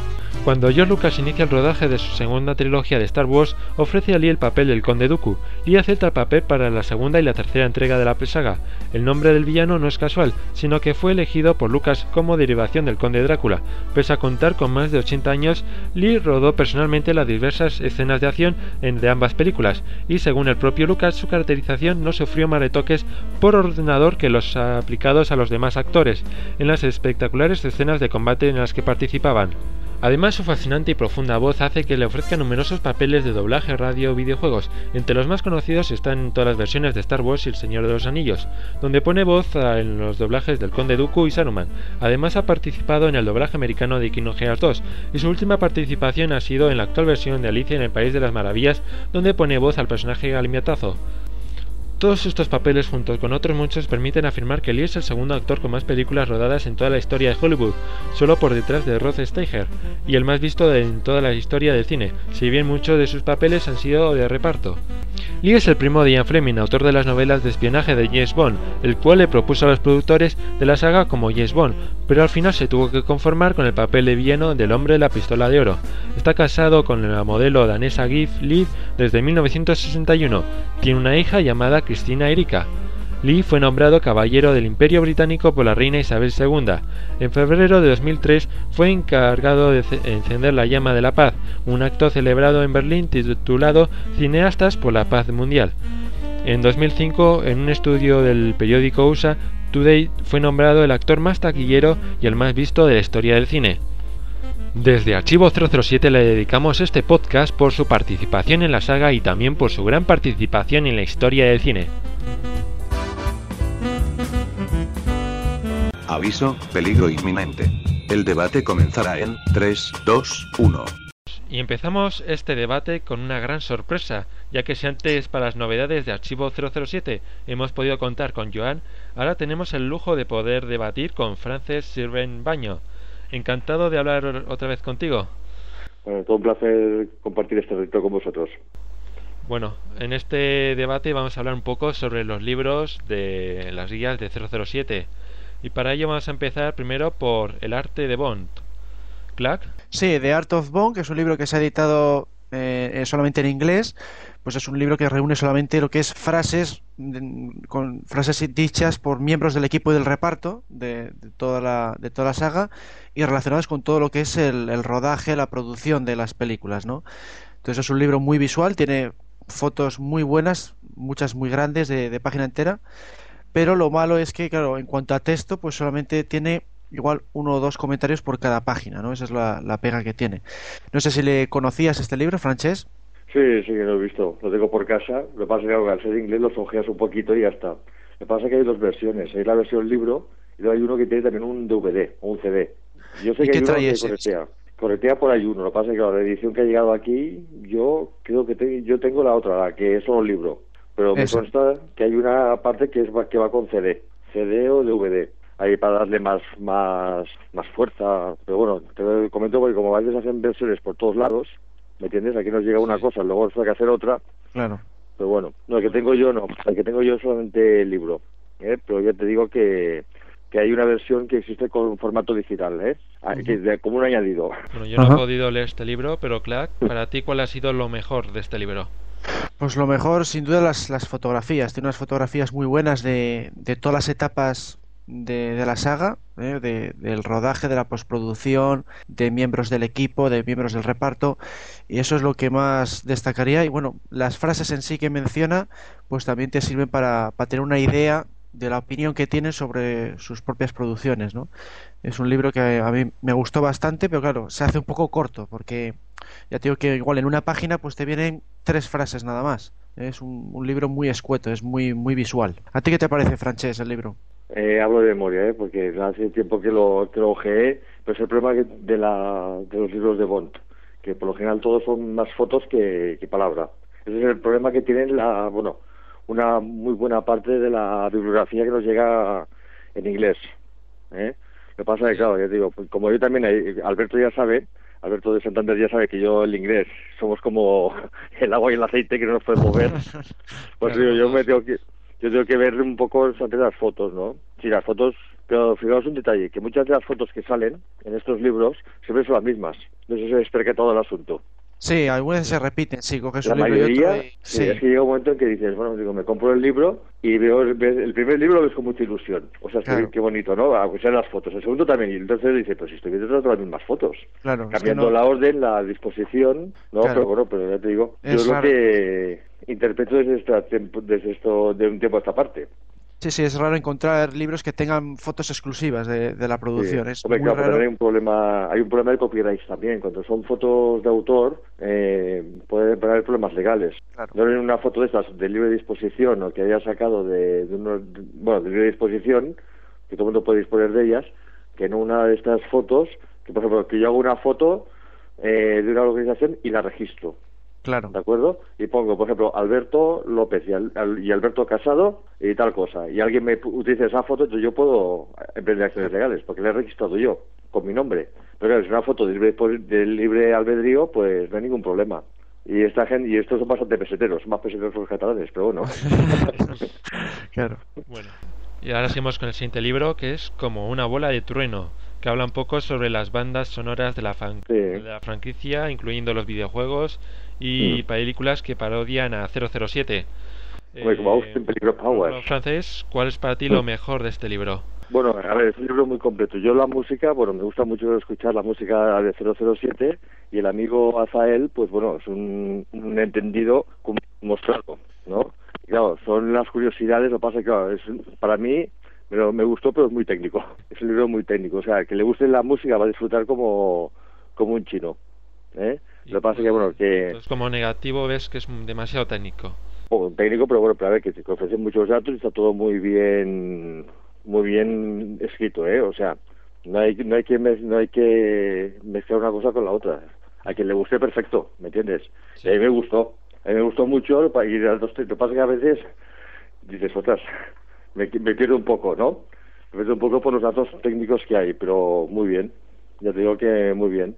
Cuando George Lucas inicia el rodaje de su segunda trilogía de Star Wars, ofrece a Lee el papel del Conde Dooku. Lee acepta el papel para la segunda y la tercera entrega de la saga. El nombre del villano no es casual, sino que fue elegido por Lucas como derivación del Conde Drácula. Pese a contar con más de 80 años, Lee rodó personalmente las diversas escenas de acción de ambas películas, y según el propio Lucas, su caracterización no sufrió más retoques por ordenador que los aplicados a los demás actores, en las espectaculares escenas de combate en las que participaban. Además, su fascinante y profunda voz hace que le ofrezca numerosos papeles de doblaje, radio o videojuegos. Entre los más conocidos están todas las versiones de Star Wars y El Señor de los Anillos, donde pone voz en los doblajes del Conde Dooku y Saruman. Además, ha participado en el doblaje americano de Kingdom Hearts 2, y su última participación ha sido en la actual versión de Alicia en el País de las Maravillas, donde pone voz al personaje Galimatazo. Todos estos papeles, junto con otros muchos, permiten afirmar que Lee es el segundo actor con más películas rodadas en toda la historia de Hollywood, solo por detrás de Rod Steiger, y el más visto en toda la historia del cine, si bien muchos de sus papeles han sido de reparto. Lee es el primo de Ian Fleming, autor de las novelas de espionaje de James Bond, el cual le propuso a los productores de la saga como James Bond, pero al final se tuvo que conformar con el papel de villano del hombre de la pistola de oro. Está casado con la modelo danesa Gif Lee desde 1961. Tiene una hija llamada Cristina Erika. Lee fue nombrado caballero del Imperio Británico por la reina Isabel II. En febrero de 2003 fue encargado de encender la llama de la paz, un acto celebrado en Berlín titulado Cineastas por la Paz Mundial. En 2005, en un estudio del periódico USA Today, fue nombrado el actor más taquillero y el más visto de la historia del cine. Desde Archivo 007 le dedicamos este podcast por su participación en la saga y también por su gran participación en la historia del cine. Aviso, peligro inminente. El debate comenzará en 3, 2, 1. Y empezamos este debate con una gran sorpresa, ya que si antes para las novedades de Archivo 007 hemos podido contar con Joan, ahora tenemos el lujo de poder debatir con Frances Sirven Baño, Encantado de hablar otra vez contigo. Bueno, todo un placer compartir este reto con vosotros. Bueno, en este debate vamos a hablar un poco sobre los libros de las guías de 007. Y para ello vamos a empezar primero por El arte de Bond. ¿Clack? Sí, The Art of Bond, que es un libro que se ha editado eh, eh, solamente en inglés, pues es un libro que reúne solamente lo que es frases con frases dichas por miembros del equipo y del reparto de, toda la de toda la saga y relacionadas con todo lo que es el, el, rodaje, la producción de las películas, ¿no? Entonces es un libro muy visual, tiene fotos muy buenas, muchas muy grandes de, de página entera, pero lo malo es que, claro, en cuanto a texto, pues solamente tiene igual uno o dos comentarios por cada página, ¿no? Esa es la, la pega que tiene. No sé si le conocías este libro, Francés. Sí, sí que lo he visto. Lo tengo por casa. Lo que pasa es que al ser inglés lo ojeas un poquito y ya está. Lo que pasa es que hay dos versiones. Hay la versión libro y luego hay uno que tiene también un DVD o un CD. Yo sé que hay uno que corretea. Corretea por ahí uno. Lo que pasa es que la edición que ha llegado aquí, yo creo que yo tengo la otra, la que es solo libro. Pero me consta que hay una parte que, es, que va con CD. CD o DVD ahí para darle más más más fuerza pero bueno te comento porque como a veces hacen versiones por todos lados ¿me entiendes? aquí nos llega una cosa luego hay que hacer otra claro pero bueno no el que tengo yo no el que tengo yo es solamente el libro ¿eh? pero ya te digo que que hay una versión que existe con formato digital, ¿eh? Ah, que como un añadido. Bueno, yo no he podido leer este libro, pero Clark, para ti, ¿cuál ha sido lo mejor de este libro? Pues lo mejor, sin duda, las, las fotografías. Tiene unas fotografías muy buenas de, de todas las etapas de, la saga, ¿eh? de, del rodaje, de la postproducción, de miembros del equipo, de miembros del reparto, y eso es lo que más destacaría. Y bueno, las frases en sí que menciona, pues también te sirven para, para tener una idea de la opinión que tiene sobre sus propias producciones, ¿no? Es un libro que a mí me gustó bastante, pero claro, se hace un poco corto, porque ya te digo que igual en una página pues te vienen tres frases nada más. Es un, un libro muy escueto, es muy muy visual. ¿A ti qué te parece, Francés, el libro? Eh, hablo de memoria, ¿eh? porque hace tiempo que lo, que lo ojeé, pero es el problema de, la, de los libros de Bond, que por lo general todos son más fotos que, que palabra. Ese es el problema que tienen la, bueno, una muy buena parte de la bibliografía que nos llega en inglés. ¿eh? Lo que pasa es que, claro, ya digo, pues como yo también, Alberto ya sabe, Alberto de Santander ya sabe que yo el inglés somos como el agua y el aceite que no nos podemos mover. Pues digo, yo me tengo que yo tengo que ver un poco antes las fotos, ¿no? Sí, las fotos, pero fijaos un detalle, que muchas de las fotos que salen en estos libros siempre son las mismas. No sé si se todo el asunto. Sí, algunas se repiten, sí, coges la un libro mayoría, y otro sí. Es que llega un momento en que dices, bueno, digo, me compro el libro y veo el primer libro lo ves con mucha ilusión. O sea, claro. qué bonito, ¿no? Aunque sean las fotos. El segundo también. Y entonces dice, pues si estoy viendo todas las mismas fotos. Claro. Cambiando es que no... la orden, la disposición, ¿no? Claro. Pero bueno, pero ya te digo, Es yo raro. lo que interpreto desde, esta, desde esto, de un tiempo a esta parte. Sí, sí, es raro encontrar libros que tengan fotos exclusivas de, de la producción. Sí. Es Hombre, muy claro, raro. hay un problema, hay un problema de copyright también. Cuando son fotos de autor, eh, puede haber problemas legales. Claro. No en una foto de estas de libre disposición o que haya sacado de, de- bueno, de libre disposición, que todo el mundo puede disponer de ellas, que no una de estas fotos, que por ejemplo, que yo hago una foto eh, de una organización y la registro. Claro. ¿De acuerdo? Y pongo, por ejemplo, Alberto López y, Al- Al- y Alberto Casado y tal cosa. Y alguien me utiliza esa foto, entonces yo puedo emprender acciones legales, porque la he registrado yo, con mi nombre. Pero claro, si es una foto de libre, de libre albedrío, pues no hay ningún problema. Y esta gente, y estos son bastante peseteros, más peseteros que los catalanes, pero bueno. Claro. Bueno, y ahora seguimos con el siguiente libro, que es Como una bola de trueno, que habla un poco sobre las bandas sonoras de la, fan- Sí. de la franquicia, incluyendo los videojuegos y Mm. películas que parodian a 007. Hombre, como Austin Peligro Powers. francés, ¿cuál es para ti lo Mm. mejor de este libro? Bueno, a ver, es un libro muy completo. Yo la música, bueno, me gusta mucho escuchar la música de 007 y el amigo Azael, pues bueno, es un, un entendido mostrado, ¿no? Y claro, son las curiosidades, lo que pasa es que, claro, es, para mí me, lo- me gustó, pero es muy técnico. Es un libro muy técnico, o sea, que le guste la música va a disfrutar como, como un chino, ¿eh? Lo que pasa es que, bueno, que... Entonces, como negativo ves que es demasiado técnico. poco técnico, pero bueno, pero a ver, que te ofrecen muchos datos y está todo muy bien, muy bien escrito, ¿eh? O sea, no hay, no hay que, mez- no hay que mezclar una cosa con la otra. A quien le guste, perfecto, ¿me entiendes? Sí. Y a mí me gustó, a mí me gustó mucho, y lo que pasa que a veces dices, otras, me, me pierdo un poco, ¿no? Me pierdo un poco por los datos técnicos que hay, pero muy bien, ya te digo que muy bien.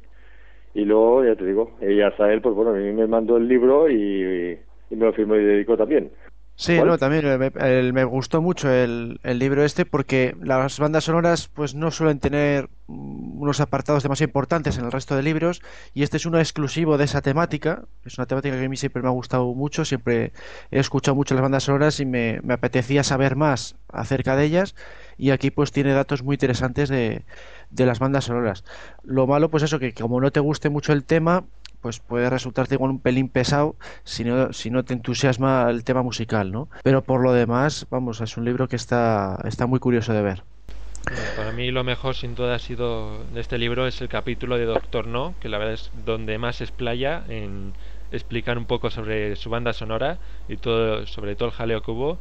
Y luego, ya te digo, ella él, pues bueno, a mí me mandó el libro y, y me lo firmó y dedicó también. Sí, no, también eh, me, me gustó mucho el, el, libro este porque las bandas sonoras pues no suelen tener unos apartados demasiado importantes en el resto de libros y este es uno exclusivo de esa temática. Es una temática que a mí siempre me ha gustado mucho, siempre he escuchado mucho las bandas sonoras y me, me apetecía saber más acerca de ellas y aquí pues tiene datos muy interesantes de, de las bandas sonoras. Lo malo pues eso que como no te guste mucho el tema pues puede resultarte igual un pelín pesado si no, si no te entusiasma el tema musical, ¿no? Pero por lo demás, vamos, es un libro que está, está muy curioso de ver. Para mí lo mejor sin duda ha sido de este libro es el capítulo de Doctor No, que la verdad es donde más explaya en explicar un poco sobre su banda sonora y todo sobre todo el jaleo que hubo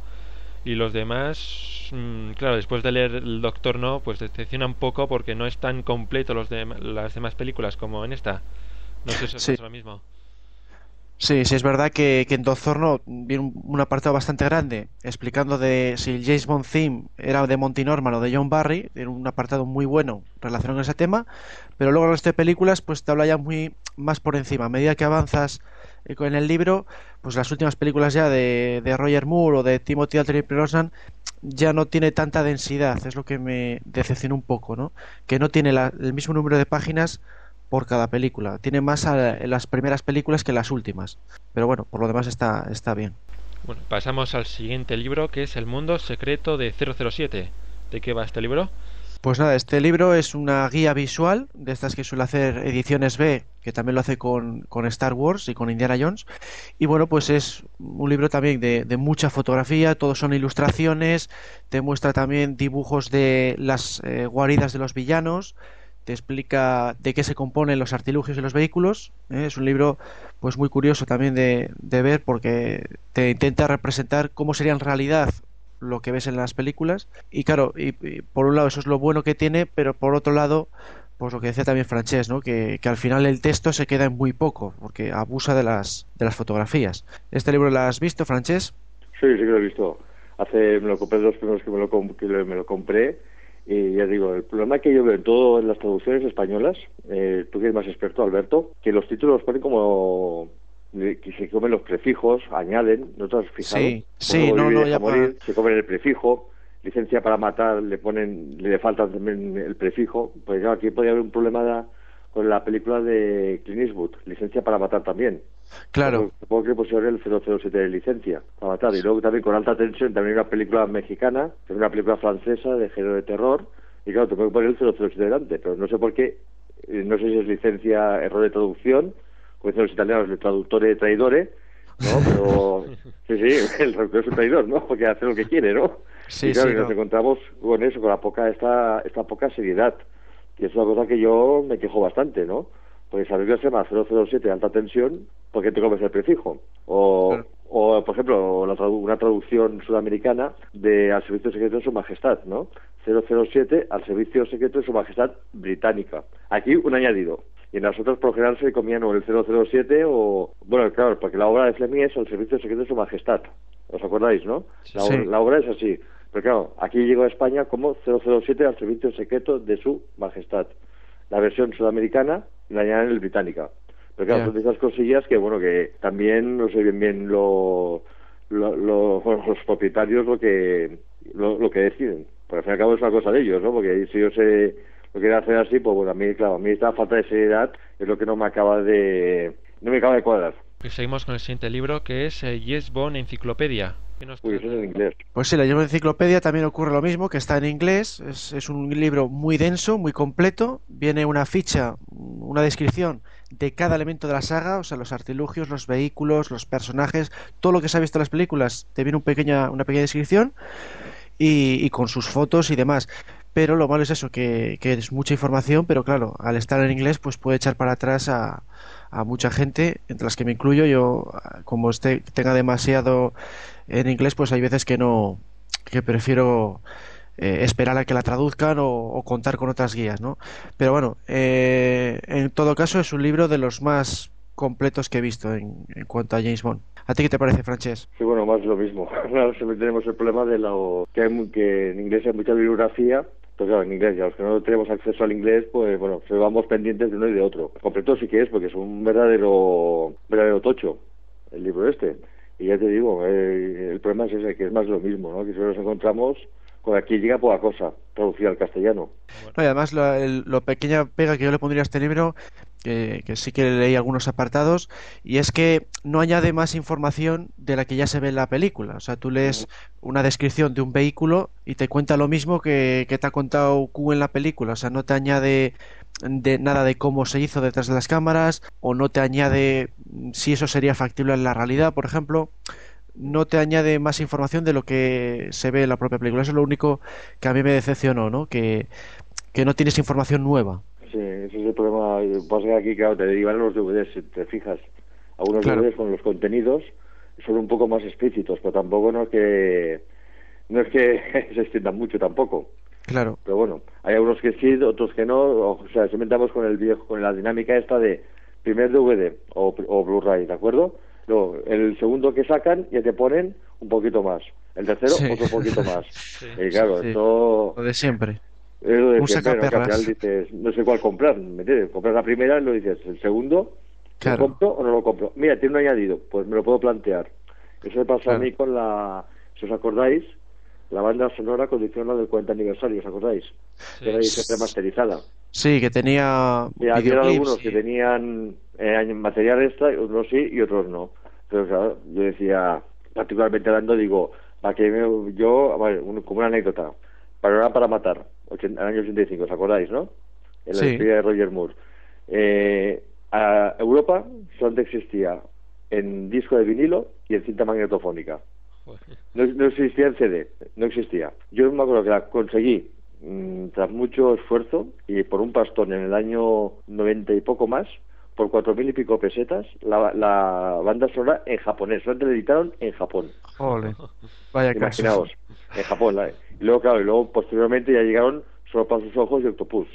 y los demás mmm, claro después de leer el Doctor No pues decepciona un poco porque no es tan completo los de las demás películas como en esta no sé si sí. lo mismo. Sí, sí, es verdad que, que en Dozorno viene un, un, apartado bastante grande explicando de si el James Bond theme era de Monty Norman o de John Barry, era un apartado muy bueno relacionado con ese tema, pero luego el resto de películas pues te habla ya muy más por encima. A medida que avanzas eh, en el libro, pues las últimas películas ya de, de Roger Moore o de Timothy Dalton Brosnan ya no tiene tanta densidad, es lo que me decepciona un poco, ¿no? Que no tiene la, el mismo número de páginas por cada película. Tiene más a, las primeras películas que las últimas. Pero bueno, por lo demás está, está bien. Bueno, pasamos al siguiente libro que es El mundo secreto de 007. ¿De qué va este libro? Pues nada, este libro es una guía visual de estas que suele hacer Ediciones B, que también lo hace con, con Star Wars y con Indiana Jones. Y bueno, pues es un libro también de, de mucha fotografía, todos son ilustraciones, te muestra también dibujos de las eh, guaridas de los villanos, te explica de qué se componen los artilugios de los vehículos. ¿eh? Es un libro pues muy curioso también de, de, ver porque te intenta representar cómo sería en realidad lo que ves en las películas. Y claro, y, y por un lado eso es lo bueno que tiene, pero por otro lado, pues lo que decía también Francés, ¿no? que, que al final el texto se queda en muy poco porque abusa de las, de las fotografías. ¿Este libro lo has visto, Francés? Sí, sí que lo he visto. Hace, me lo compré los primeros que me lo, que me lo compré y ya digo, el problema que yo veo en todas las traducciones españolas, eh, tú que eres más experto, Alberto, que los títulos ponen como que se comen los prefijos, añaden, ¿no te has fijado? Sí, sí, no, no, ya morir, para... se comen el prefijo, licencia para matar, le ponen, le falta también el prefijo, pues claro, aquí podría haber un problema con la película de Clint Eastwood, licencia para matar también. Claro. Supongo que pues el 007 de licencia para matar. Y luego también con alta tensión, también una película mexicana, una película francesa de género de terror. Y claro, te puedo poner el 007 delante, pero no sé por qué, no sé si es licencia, error de traducción, como dicen los italianos, el traductore traidore, ¿no? Pero, sí, sí, el traductor es un traidor, ¿no? Porque hace lo que quiere, ¿no? Sí, y claro, sí, y nos no. encontramos con eso, con la poca, esta, esta poca seriedad. Y es una cosa que yo me quejo bastante, ¿no? Porque saber que se llama 007 alta tensión, ¿por qué te comes el prefijo? O, Claro. o por ejemplo, la tradu- una traducción sudamericana de al servicio secreto de su majestad, ¿no? 007 al servicio secreto de su majestad británica. Aquí un añadido. Y en las otras, por general, se comían o el 007 o... Bueno, claro, porque la obra de Fleming es al servicio secreto de su majestad. ¿Os acordáis, no? La, Sí. obra- la obra es así. Pero claro, aquí llegó a España como 007 al servicio secreto de su majestad. La versión sudamericana la añaden el británica. Pero claro, Ya. son de esas cosillas que, bueno, que también no sé bien bien lo, lo, los propietarios lo que lo, lo que deciden. Porque al fin y al cabo es una cosa de ellos, ¿no? Porque si yo sé lo quieren hacer así, pues bueno, a mí, claro, a mí esta falta de seriedad es lo que no me acaba de... no me acaba de cuadrar. Y seguimos con el siguiente libro que es eh, Yes Bond Enciclopedia. ¿Qué nos Uy, eso es en inglés. Pues sí, la llevo enciclopedia también ocurre lo mismo, que está en inglés, es, es un libro muy denso, muy completo, viene una ficha, una descripción de cada elemento de la saga, o sea, los artilugios, los vehículos, los personajes, todo lo que se ha visto en las películas, te viene un pequeña, una pequeña descripción y, y con sus fotos y demás. Pero lo malo es eso, que, que es mucha información, pero claro, al estar en inglés, pues puede echar para atrás a, a mucha gente, entre las que me incluyo. Yo, como este tenga demasiado en inglés, pues hay veces que no, que prefiero eh, esperar a que la traduzcan o, o contar con otras guías, ¿no? Pero bueno, eh, en todo caso es un libro de los más completos que he visto en, en cuanto a James Bond. ¿A ti qué te parece, Francés? Sí, bueno, más lo mismo. Claro, siempre tenemos el problema de lo que, hay, que en inglés hay mucha bibliografía Entonces, claro, en inglés, ya los que no tenemos acceso al inglés, pues bueno, se vamos pendientes de uno y de otro. Completo sí que es, porque es un verdadero, verdadero tocho, el libro este. Y ya te digo, eh, el problema es ese, que es más lo mismo, ¿no? Que si nos encontramos con aquí llega poca cosa, traducida al castellano. No, y además, lo, el- lo pequeña pega que yo le pondría a este libro, que, que sí que leí algunos apartados, y es que no añade más información de la que ya se ve en la película. O sea, tú lees una descripción de un vehículo y te cuenta lo mismo que, que te ha contado Q en la película. O sea, no te añade de nada de cómo se hizo detrás de las cámaras, o no te añade si eso sería factible en la realidad, por ejemplo. No te añade más información de lo que se ve en la propia película. Eso es lo único que a mí me decepcionó, ¿no? Que, que no tienes información nueva. Sí, ese es el problema. Pasa que aquí, claro, te derivan los DVDs, si te fijas. Algunos Claro. DVDs con los contenidos son un poco más explícitos, pero tampoco no es que no es que se extiendan mucho tampoco. Claro, Pero bueno, hay algunos que sí, otros que no. O sea, si inventamos con el viejo, con la dinámica esta de primer DVD o, o Blu-ray, ¿de acuerdo? Luego, el segundo que sacan ya te ponen un poquito más. El tercero, Sí. otro poquito más. Sí. Y claro, Sí. esto lo de siempre. es lo de siempre, ¿no? Que al caperras. final dices, no sé cuál comprar, ¿me entiendes? Compras la primera y lo dices, el segundo, Claro. ¿lo compro o no lo compro? Mira, tiene un añadido, pues me lo puedo plantear. Eso me pasó a mí con la, si os acordáis, la banda sonora condiciona del 40 aniversario, ¿os acordáis? Que era edición remasterizada. Sí, que tenía Y había algunos que tenían eh, material extra, y otros sí y otros no. Pero claro, yo decía, particularmente hablando, digo, para que me- yo, un- como una anécdota, para para matar, ochen- el año 85, ¿os acordáis, no? En la Sí. historia de Roger Moore. Eh, a Europa solamente existía en disco de vinilo y en cinta magnetofónica. No, no existía en CD, no existía. Yo me acuerdo que la conseguí mm, tras mucho esfuerzo y por un pastón en el año 90 y poco más, por cuatro mil y pico pesetas, la, la banda sonora en japonés. Solamente la editaron en Japón. Jole, vaya caso. Imaginaos, en Japón. la- y luego, claro, y luego posteriormente ya llegaron Solo para sus ojos y Octopus,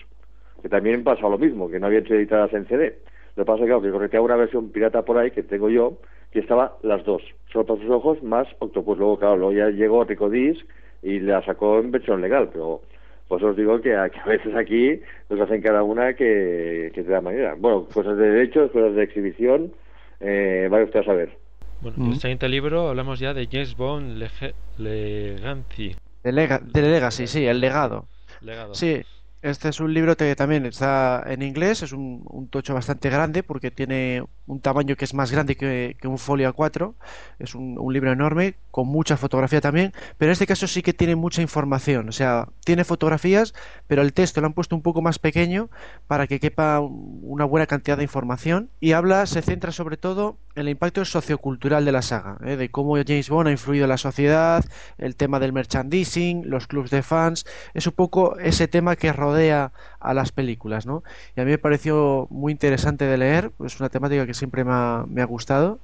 que también pasa lo mismo, que no habían sido editadas en CD. Lo que pasa es que, claro, que correteaba una versión pirata por ahí que tengo yo, que estaba las dos, Solo para sus ojos más Octopus. Luego, claro, luego ya llegó Ricodis y la sacó en versión legal, pero pues os digo que a, que a veces aquí nos hacen cada una que, que te da manera. Bueno, cosas de derechos, cosas de exhibición, eh, vaya usted a saber. Bueno, Mm. el siguiente libro hablamos ya de James Bond Lege- Legacy. De, Lega- de Legacy, sí, el legado. Legado. Sí, este es un libro que también está en inglés, es un, un tocho bastante grande porque tiene un tamaño que es más grande que, que un folio A4, es un, un libro enorme, con mucha fotografía también, pero en este caso sí que tiene mucha información, o sea, tiene fotografías, pero el texto lo han puesto un poco más pequeño para que quepa un- una buena cantidad de información y habla, se centra sobre todo en el impacto sociocultural de la saga, ¿eh? de cómo James Bond ha influido en la sociedad, el tema del merchandising, los clubs de fans, es un poco ese tema que rodea a las películas, ¿no? Y a mí me pareció muy interesante de leer, es una temática que siempre me ha, me ha gustado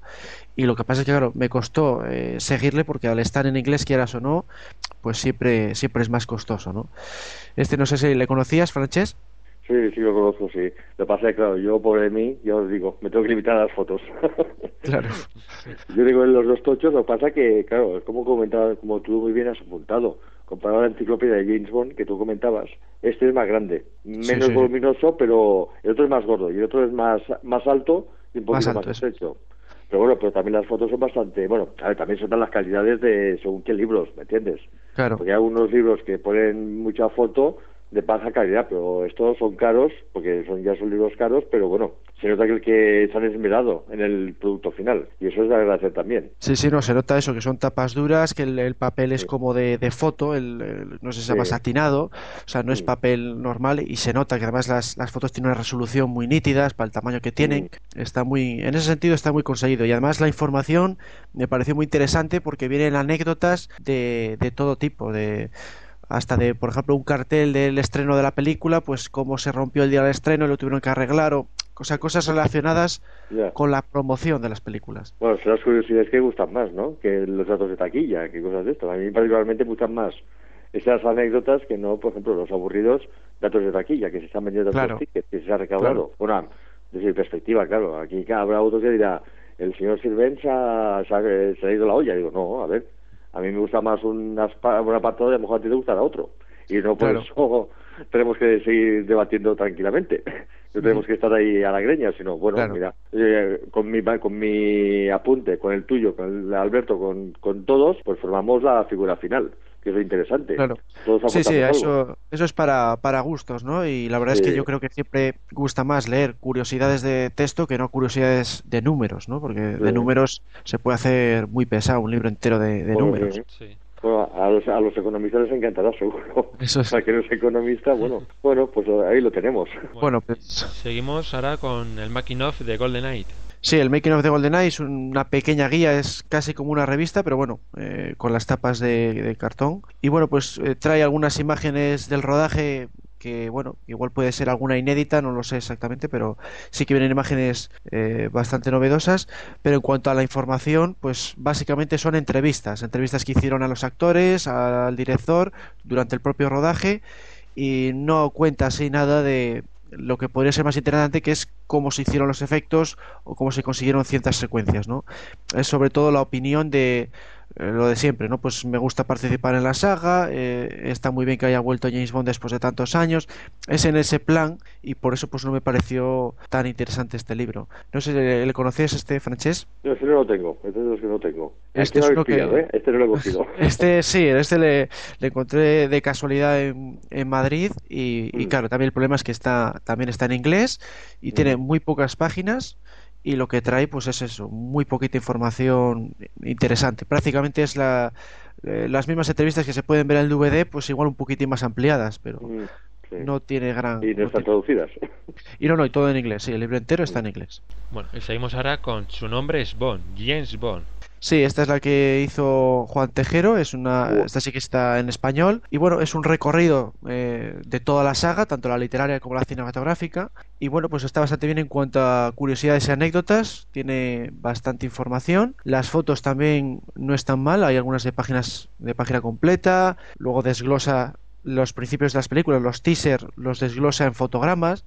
y lo que pasa es que, claro, me costó eh, seguirle porque al estar en inglés, quieras o no, pues siempre, siempre es más costoso, ¿no? Este no sé si le conocías, Frances. Sí, sí lo conozco, sí. Lo que pasa es que, claro, yo, pobre mí, ya os digo, me tengo que limitar a las fotos. Claro. Yo digo en los dos tochos, lo que pasa que, claro, es como comentaba, como tú muy bien has apuntado, comparado a la enciclopedia de James Bond que tú comentabas, este es más grande, menos sí, sí. voluminoso, pero el otro es más gordo y el otro es más, más alto y un Más poquito más, eso. estrecho. Pero bueno, pero también las fotos son bastante, bueno, a ver, también son las calidades de según qué libros, ¿me entiendes? Claro. Porque hay algunos libros que ponen mucha foto de baja calidad, pero estos son caros, porque son ya son libros caros, pero bueno, se nota que el que se han esmerado en el producto final, y eso es de agradecer también. Sí, sí, no, se nota eso, que son tapas duras, que el, el papel es Sí. como de, de foto, el, el- no sé si se llama Sí. satinado, o sea, no es Sí. papel normal y se nota que además las, las fotos tienen una resolución muy nítidas para el tamaño que tienen, está muy, en ese sentido está muy conseguido y además la información me pareció muy interesante porque vienen anécdotas de, de todo tipo, de hasta de, por ejemplo, un cartel del estreno de la película, pues cómo se rompió el día del estreno y lo tuvieron que arreglar, o, o sea, cosas relacionadas con la promoción de las películas. Bueno, son las curiosidades que gustan más, ¿no? Que los datos de taquilla, que cosas de esto. A mí particularmente me gustan más esas anécdotas que no, por ejemplo, los aburridos datos de taquilla, que se están vendiendo Claro. tickets, que se ha recaudado. Claro. Bueno, desde mi perspectiva, claro, aquí habrá otro que dirá, el señor Sirven se ha, se ha- se ha ido la olla. Digo, no, a ver, a mí me gusta más un, aspa- un apartado y a lo mejor a ti te gustará otro. y no por eso tenemos que seguir debatiendo tranquilamente. No tenemos que estar ahí a la greña, sino, bueno, mira, eh, con, mi, con mi apunte, con el tuyo, con el de Alberto, con, con todos, pues formamos la figura final que es lo interesante. Claro. sí, sí, eso, eso es para, para gustos, ¿no? Y la verdad es que yo creo que siempre gusta más leer curiosidades de texto que no curiosidades de números, ¿no? Porque de números se puede hacer muy pesado un libro entero de, números. Sí. Bueno, a los, a los economistas les encantará, seguro. Eso es. Para que no es economista, bueno, bueno, pues ahí lo tenemos. Bueno, pues... Seguimos ahora con el making of de Golden Knight. Sí, el Making of the GoldenEye es una pequeña guía, es casi como una revista, pero bueno, eh, con las tapas de, cartón. Y bueno, pues eh, trae algunas imágenes del rodaje que, bueno, igual puede ser alguna inédita, no lo sé exactamente, pero sí que vienen imágenes eh, bastante novedosas. Pero en cuanto a la información, pues básicamente son entrevistas, entrevistas que hicieron a los actores, al director durante el propio rodaje y no cuenta así nada de lo que podría ser más interesante que es cómo se hicieron los efectos o cómo se consiguieron ciertas secuencias, ¿no? Es sobre todo la opinión de lo de siempre, ¿no? Pues me gusta participar en la saga, eh, está muy bien que haya vuelto James Bond después de tantos años, es en ese plan y por eso pues no me pareció tan interesante este libro. No sé, ¿le, conoces este francés? No, este no lo tengo, este es que no tengo. Este, es que, ¿eh? este no lo he cogido. Este sí, este le, encontré de casualidad en, en Madrid y, y, mm. claro, también el problema es que está también está en inglés y tiene mm. muy pocas páginas y lo que trae pues es eso, muy poquita información interesante. Prácticamente es la, eh, las mismas entrevistas que se pueden ver en el DVD, pues igual un poquitín más ampliadas, pero mm, no tiene gran... Y no están traducidas. Y no, no, y todo en inglés, sí, el libro entero está en inglés. Bueno, y seguimos ahora con su nombre es Bond, James Bond. Sí, esta es la que hizo Juan Tejero, es una, esta sí que está en español y bueno, es un recorrido eh, de toda la saga, tanto la literaria como la cinematográfica y bueno, pues está bastante bien en cuanto a curiosidades y anécdotas, tiene bastante información, las fotos también no están mal, hay algunas de páginas de página completa, luego desglosa los principios de las películas, los teasers los desglosa en fotogramas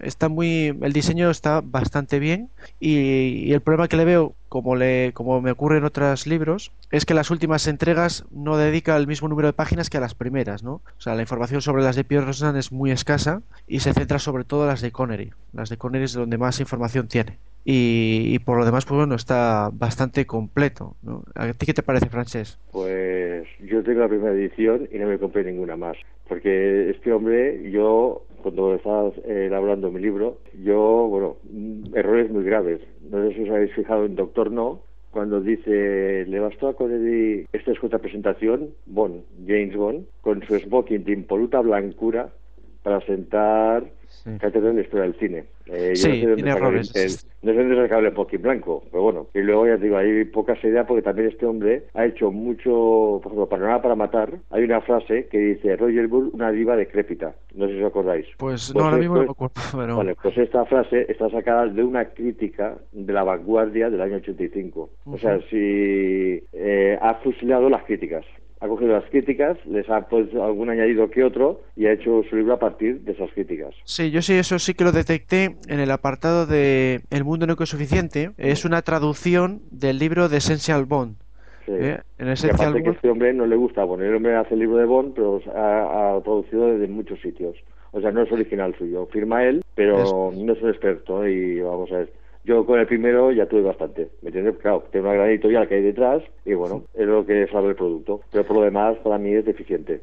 está muy el diseño está bastante bien y, el problema que le veo como le como me ocurre en otros libros es que las últimas entregas no dedica el mismo número de páginas que a las primeras no o sea la información sobre las de Pierre Rosan es muy escasa y se centra sobre todo en las de Connery las de Connery es donde más información tiene y, por lo demás pues bueno está bastante completo ¿no? ¿a ti qué te parece Francés? pues yo tengo la primera edición y no me compré ninguna más porque este hombre yo cuando estaba eh, elaborando mi libro, yo, bueno, errores muy graves. No sé si os habéis fijado en Doctor No, cuando dice, le bastó a Connery esta escueta presentación, Bond, James Bond, con su smoking de impoluta blancura para sentar cátedra en la historia del cine. Eh, sí, tiene errores. no sé dónde el Pocky blanco, pero bueno. Y luego ya te digo, hay pocas ideas porque también este hombre ha hecho mucho, por ejemplo, para nada para matar, hay una frase que dice Roger Bull, una diva decrépita. No sé si os acordáis. Pues, no, pues ahora mismo no me acuerdo. Pero... Vale, pues esta frase está sacada de una crítica de la vanguardia del año 85. O sea, si eh, ha fusilado las críticas ha cogido las críticas, les ha puesto algún añadido que otro y ha hecho su libro a partir de esas críticas. Sí, yo sí, eso sí que lo detecté en el apartado de El mundo no es suficiente. Es una traducción del libro de Essential Bond. Sí. ¿Eh? En Essential Bond... que este hombre no le gusta poner, el hombre hace el libro de Bond, pero ha, traducido desde muchos sitios. O sea, no es original suyo. Firma él, pero no es un experto y vamos a ver yo con el primero ya tuve bastante, ¿me entiendes? Claro, tiene una gran editorial que hay detrás y bueno, es lo que sabe el producto. Pero por lo demás, para mí es deficiente.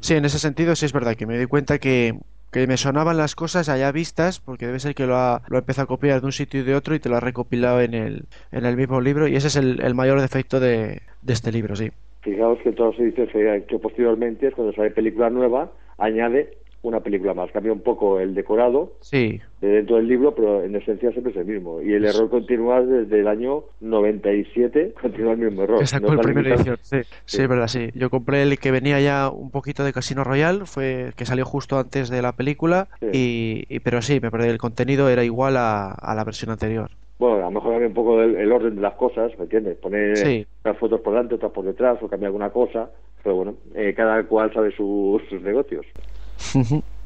Sí, en ese sentido sí es verdad que me di cuenta que, que me sonaban las cosas allá vistas, porque debe ser que lo ha, lo empezado a copiar de un sitio y de otro y te lo ha recopilado en el, en el mismo libro y ese es el, mayor defecto de, de este libro, sí. Fijaos que todas las ediciones que ha hecho posteriormente, cuando sale película nueva, añade una película más. Cambia un poco el decorado sí. de dentro del libro, pero en esencia siempre es el mismo. Y el error continúa desde el año 97, continúa el mismo error. Exacto, el primera edición. Sí, sí. es verdad, sí. Yo compré el que venía ya un poquito de Casino Royale, fue que salió justo antes de la película, y, pero sí, me perdí. El contenido era igual a, la versión anterior. Bueno, a lo mejor cambia un poco el, orden de las cosas, ¿me entiendes? Poner las fotos por delante, otras por detrás, o cambiar alguna cosa, pero bueno, eh, cada cual sabe sus negocios.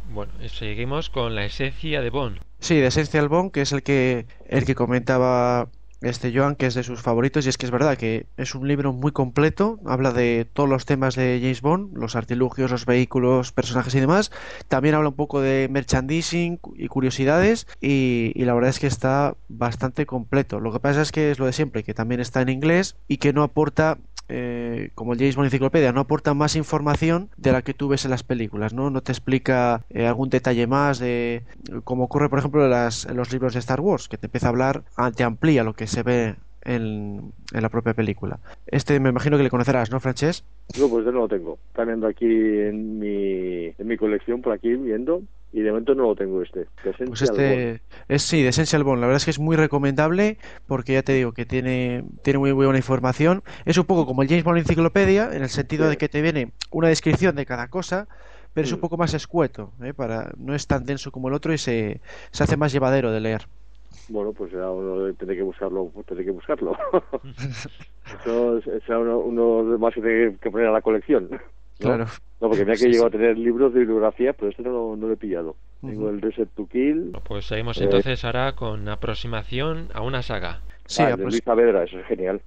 Bueno, seguimos con la esencia de Bond. Sí, de Essential Bond, que es el que el que comentaba este Joan, que es de sus favoritos, y es que es verdad que es un libro muy completo, habla de todos los temas de James Bond, los artilugios, los vehículos, personajes y demás. También habla un poco de merchandising y curiosidades, y, la verdad es que está bastante completo. Lo que pasa es que es lo de siempre, que también está en inglés y que no aporta eh, como el James Bond Enciclopedia, no aporta más información de la que tú ves en las películas, ¿no? No te explica eh, algún detalle más de como ocurre, por ejemplo, en, las, en, los libros de Star Wars, que te empieza a hablar, te amplía lo que se ve en, en, la propia película. Este me imagino que le conocerás, ¿no, Frances? No, pues yo no lo tengo. Está viendo aquí en mi, en mi colección, por aquí viendo, y de momento no lo tengo este. Pues este es sí, de Essential Bond. La verdad es que es muy recomendable porque ya te digo que tiene, tiene muy buena información. Es un poco como el James Bond Enciclopedia en el sentido Sí. de que te viene una descripción de cada cosa, pero es un Mm. poco más escueto, ¿eh? para no es tan denso como el otro y se, se hace más llevadero de leer. Bueno, pues ya uno tendré que buscarlo, tendré que buscarlo. Eso será uno, uno más que tiene que poner a la colección. ¿no? Claro. No, porque me ha que Sí, llegado sí. a tener libros de bibliografía, pero este no, lo- no lo he pillado. Tengo el Reset to Kill, Pues seguimos Eh. entonces ahora con aproximación a una saga. Sí, ah, de pues, Luis Saavedra, eso es genial.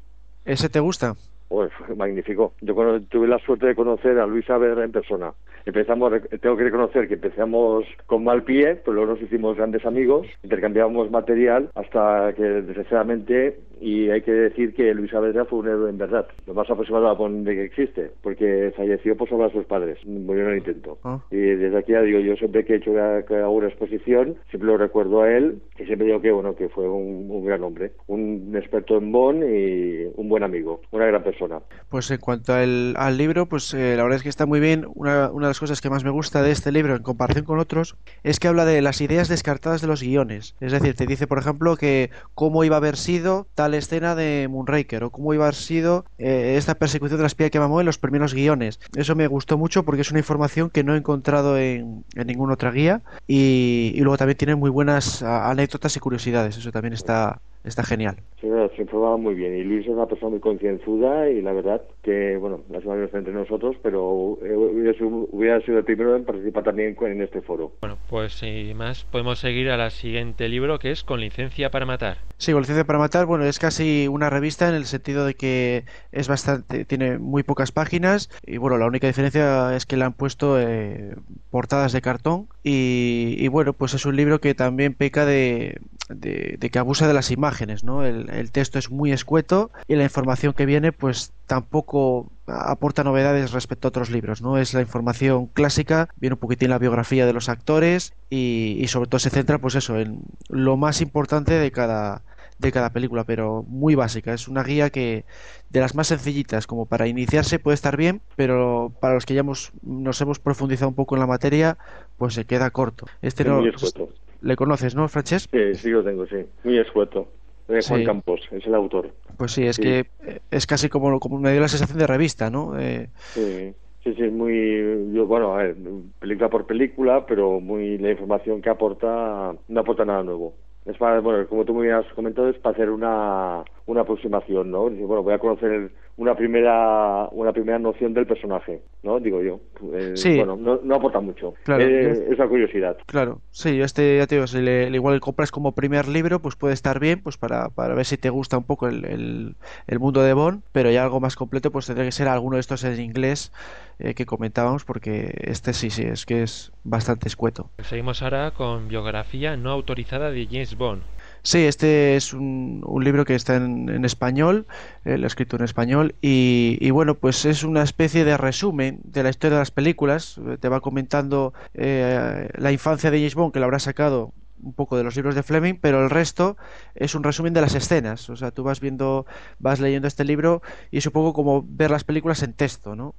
¿ese te gusta? Magnífico. Yo tuve la suerte de conocer a Luis Saavedra en persona. Empezamos, tengo que reconocer que empezamos con mal pie, pero luego nos hicimos grandes amigos, intercambiábamos material hasta que desgraciadamente, y hay que decir que Luis Saavedra fue un héroe en verdad, lo más aproximado a Bond de que existe, porque falleció por sobre a sus padres, murió en el intento. Ah. Y desde aquí ya digo, yo siempre que he hecho una, que hago una exposición, siempre lo recuerdo a él, y siempre digo que bueno, que fue un, un gran hombre, un experto en Bond y un buen amigo, una gran persona. Pues en cuanto al, al libro, pues eh, la verdad es que está muy bien. Una, una de las cosas que más me gusta de este libro en comparación con otros es que habla de las ideas descartadas de los guiones. Es decir, te dice, por ejemplo, que cómo iba a haber sido tal escena de Moonraker o cómo iba a haber sido eh, esta persecución de la espía que mamó en los primeros guiones. Eso me gustó mucho porque es una información que no he encontrado en, ninguna otra guía y, y luego también tiene muy buenas anécdotas y curiosidades. Eso también está, está genial. Sí, verdad, se informaba muy bien y Luis es una persona muy concienzuda y la verdad que, bueno, la semana está entre nosotros, pero eh, hubiera sido, hubiera sido el primero en participar también en este foro. Bueno, pues sin más, podemos seguir a la siguiente libro que es Con licencia para matar. Sí, con licencia para matar, bueno, es casi una revista en el sentido de que es bastante, tiene muy pocas páginas y bueno, la única diferencia es que le han puesto eh, portadas de cartón y, y, bueno, pues es un libro que también peca de, de, de que abusa de las imágenes, ¿no? El, texto es muy escueto y la información que viene pues tampoco aporta novedades respecto a otros libros, ¿no? Es la información clásica, viene un poquitín la biografía de los actores y, y sobre todo se centra pues eso, en lo más importante de cada de cada película, pero muy básica. Es una guía que de las más sencillitas, como para iniciarse puede estar bien, pero para los que ya hemos, nos hemos profundizado un poco en la materia, pues se queda corto. Este Es no muy escueto. le conoces, ¿no, Francesc? Sí, sí lo tengo, sí. Muy escueto. De Juan Sí. Campos, es el autor. Pues sí, es Sí. que es casi como, como me dio la sensación de revista, ¿no? Eh, Sí, sí, sí, es muy... Yo, bueno, a ver, película por película, pero muy la información que aporta no aporta nada nuevo. Es para, bueno, como tú me has comentado, es para hacer una, una aproximación, ¿no? Dice, bueno, voy a conocer una primera una primera noción del personaje, ¿no? Digo yo. Eh, Sí. Bueno, no, no aporta mucho. Claro, Eh, es la curiosidad. Claro, sí, este ya te digo, si le, le- igual compras como primer libro, pues puede estar bien, pues para, para ver si te gusta un poco el, el, el mundo de Bond, pero ya algo más completo, pues tendría que ser alguno de estos en inglés eh, que comentábamos, porque este sí, sí, es que es bastante escueto. Seguimos ahora con biografía no autorizada de James Bond. Sí, este es un, un libro que está en, en español, eh, lo he escrito en español, y, y bueno, pues es una especie de resumen de la historia de las películas. Eh, Te va comentando eh, la infancia de James Bond, que lo habrá sacado un poco de los libros de Fleming, pero el resto es un resumen de las escenas. O sea, tú vas viendo, vas leyendo este libro y es un poco como ver las películas en texto, ¿no?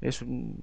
Es un-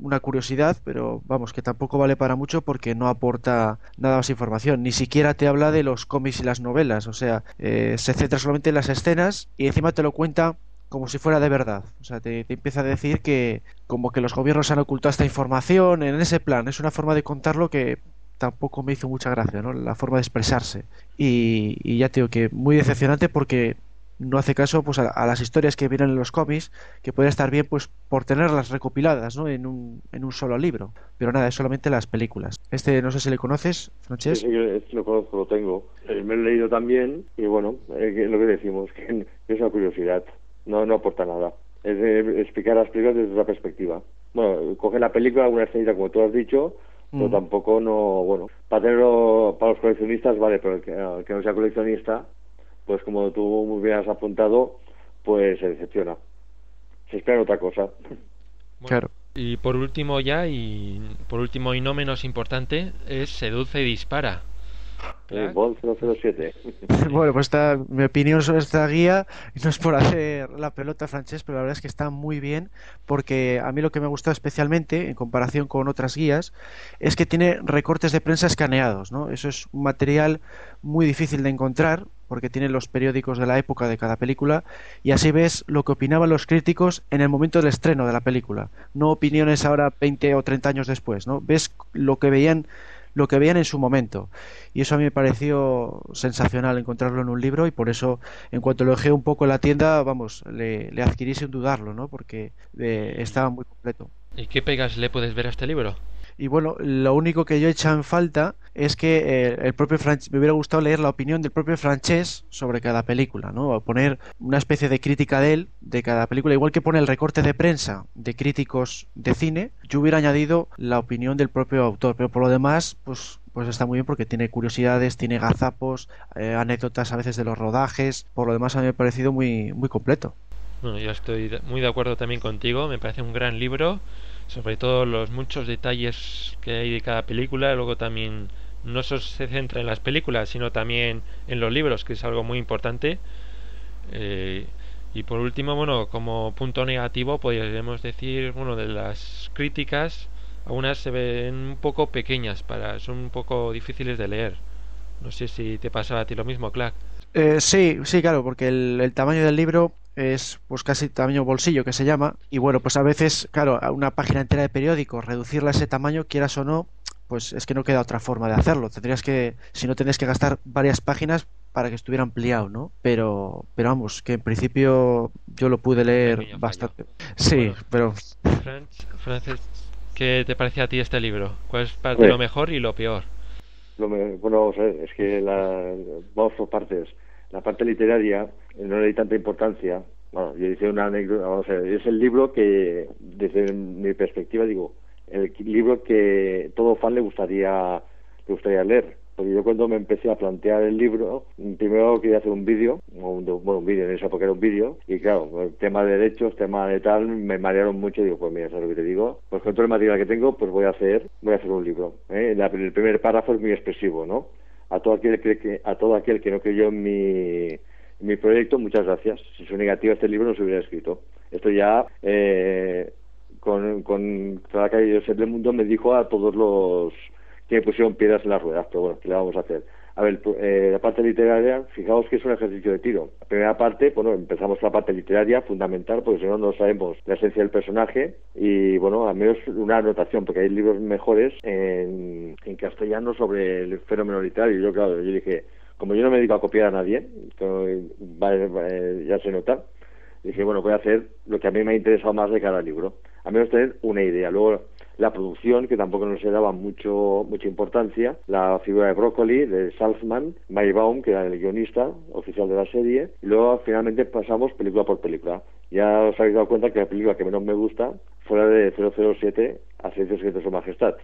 una curiosidad, pero vamos, que tampoco vale para mucho porque no aporta nada más información. Ni siquiera te habla de los cómics y las novelas. O sea, eh, se centra solamente en las escenas y encima te lo cuenta como si fuera de verdad. O sea, te, empieza a decir que como que los gobiernos han ocultado esta información en ese plan. Es una forma de contarlo que tampoco me hizo mucha gracia, ¿no? La forma de expresarse. Y, y ya te digo que muy decepcionante porque no hace caso pues a, las historias que vienen en los cómics, que puede estar bien pues por tenerlas recopiladas ¿no? en, un, en un solo libro. Pero nada, es solamente las películas. Este no sé si le conoces, Francesc. Sí, sí, lo conozco, lo tengo. Eh, me lo he leído también y bueno, eh, lo que decimos, que es una curiosidad, no, no aporta nada. Es explicar las películas desde otra perspectiva. Bueno, coge la película, una escenita como tú has dicho, pero mm. tampoco no, bueno, para tenerlo, para los coleccionistas vale, pero el que, no sea coleccionista, pues como tú muy bien has apuntado, pues se decepciona. Se espera otra cosa. claro. Y por último ya, y por último y no menos importante, es Seduce y Dispara. Eh, Bond 007. bueno, pues esta, mi opinión sobre esta guía, no es por hacer la pelota francés, pero la verdad es que está muy bien, porque a mí lo que me ha gustado especialmente, en comparación con otras guías, es que tiene recortes de prensa escaneados, ¿no? Eso es un material muy difícil de encontrar, porque tiene los periódicos de la época de cada película, y así ves lo que opinaban los críticos en el momento del estreno de la película, no opiniones ahora 20 o 30 años después, ¿no? Ves lo que veían lo que veían en su momento. Y eso a mí me pareció sensacional encontrarlo en un libro y por eso, en cuanto lo dejé un poco en la tienda, vamos, le, le adquirí sin dudarlo, ¿no? Porque eh, estaba muy completo. ¿Y qué pegas le puedes ver a este libro? Y bueno, lo único que yo he en falta es que eh, el propio me hubiera gustado leer la opinión del propio Frances sobre cada película, ¿no? O poner una especie de crítica de él de cada película, igual que pone el recorte de prensa de críticos de cine, yo hubiera añadido la opinión del propio autor, pero por lo demás, pues pues está muy bien porque tiene curiosidades, tiene gazapos, eh, anécdotas a veces de los rodajes. Por lo demás a mí me ha parecido muy, muy completo. Bueno, yo estoy muy de acuerdo también contigo. Me parece un gran libro sobre todo los muchos detalles que hay de cada película, luego también no solo se centra en las películas, sino también en los libros, que es algo muy importante. Eh, y por último, bueno, como punto negativo, podríamos decir, bueno, de las críticas, algunas se ven un poco pequeñas, para, son un poco difíciles de leer. No sé si te pasaba a ti lo mismo, Clark. Eh, sí, sí, claro, porque el, tamaño del libro es pues casi tamaño bolsillo que se llama y bueno pues a veces claro una página entera de periódico reducirla a ese tamaño quieras o no pues es que no queda otra forma de hacerlo tendrías que si no tendrías que gastar varias páginas para que estuviera ampliado no pero pero vamos que en principio yo lo pude leer bastante sí pero Francis ¿qué te parece a ti este libro? ¿cuál es para lo mejor y lo peor? Lo bueno vamos a ver es que la, vamos por partes la parte literaria no le di tanta importancia. Bueno, yo hice una anécdota, vamos a ver, es el libro que, desde mi perspectiva, digo, el libro que todo fan le gustaría, le gustaría leer. Porque yo cuando me empecé a plantear el libro, primero quería hacer un vídeo, bueno, un vídeo en esa época era un vídeo, y claro, el tema de derechos, tema de tal, me marearon mucho y digo, pues mira, ¿sabes lo que te digo? Pues con todo el material que tengo, pues voy a hacer, voy a hacer un libro. ¿eh? El primer párrafo es muy expresivo, ¿no? a todo aquel que, a todo aquel que no creyó en mi, mi proyecto, muchas gracias. Si soy negativo este libro no se hubiera escrito. Esto ya eh, con, con la calle del mundo me dijo a todos los que me pusieron piedras en las ruedas, pero bueno, ¿qué le vamos a hacer? A ver, eh, la parte literaria, fijaos que es un ejercicio de tiro. La primera parte, bueno, empezamos la parte literaria, fundamental, porque si no, no sabemos la esencia del personaje. Y bueno, al menos una anotación, porque hay libros mejores en, en castellano sobre el fenómeno literario. Yo, claro, yo dije, como yo no me dedico a copiar a nadie, ya se nota, dije, bueno, voy a hacer lo que a mí me ha interesado más de cada libro. A menos tener una idea. Luego, la producción, que tampoco no se daba mucho, mucha importancia, la figura de Broccoli, de Salzman, Mike Baum, que era el guionista oficial de la serie, y luego finalmente pasamos película por película. Ya os habéis dado cuenta que la película que menos me gusta fue la de 007, a Secretos de Su Majestad,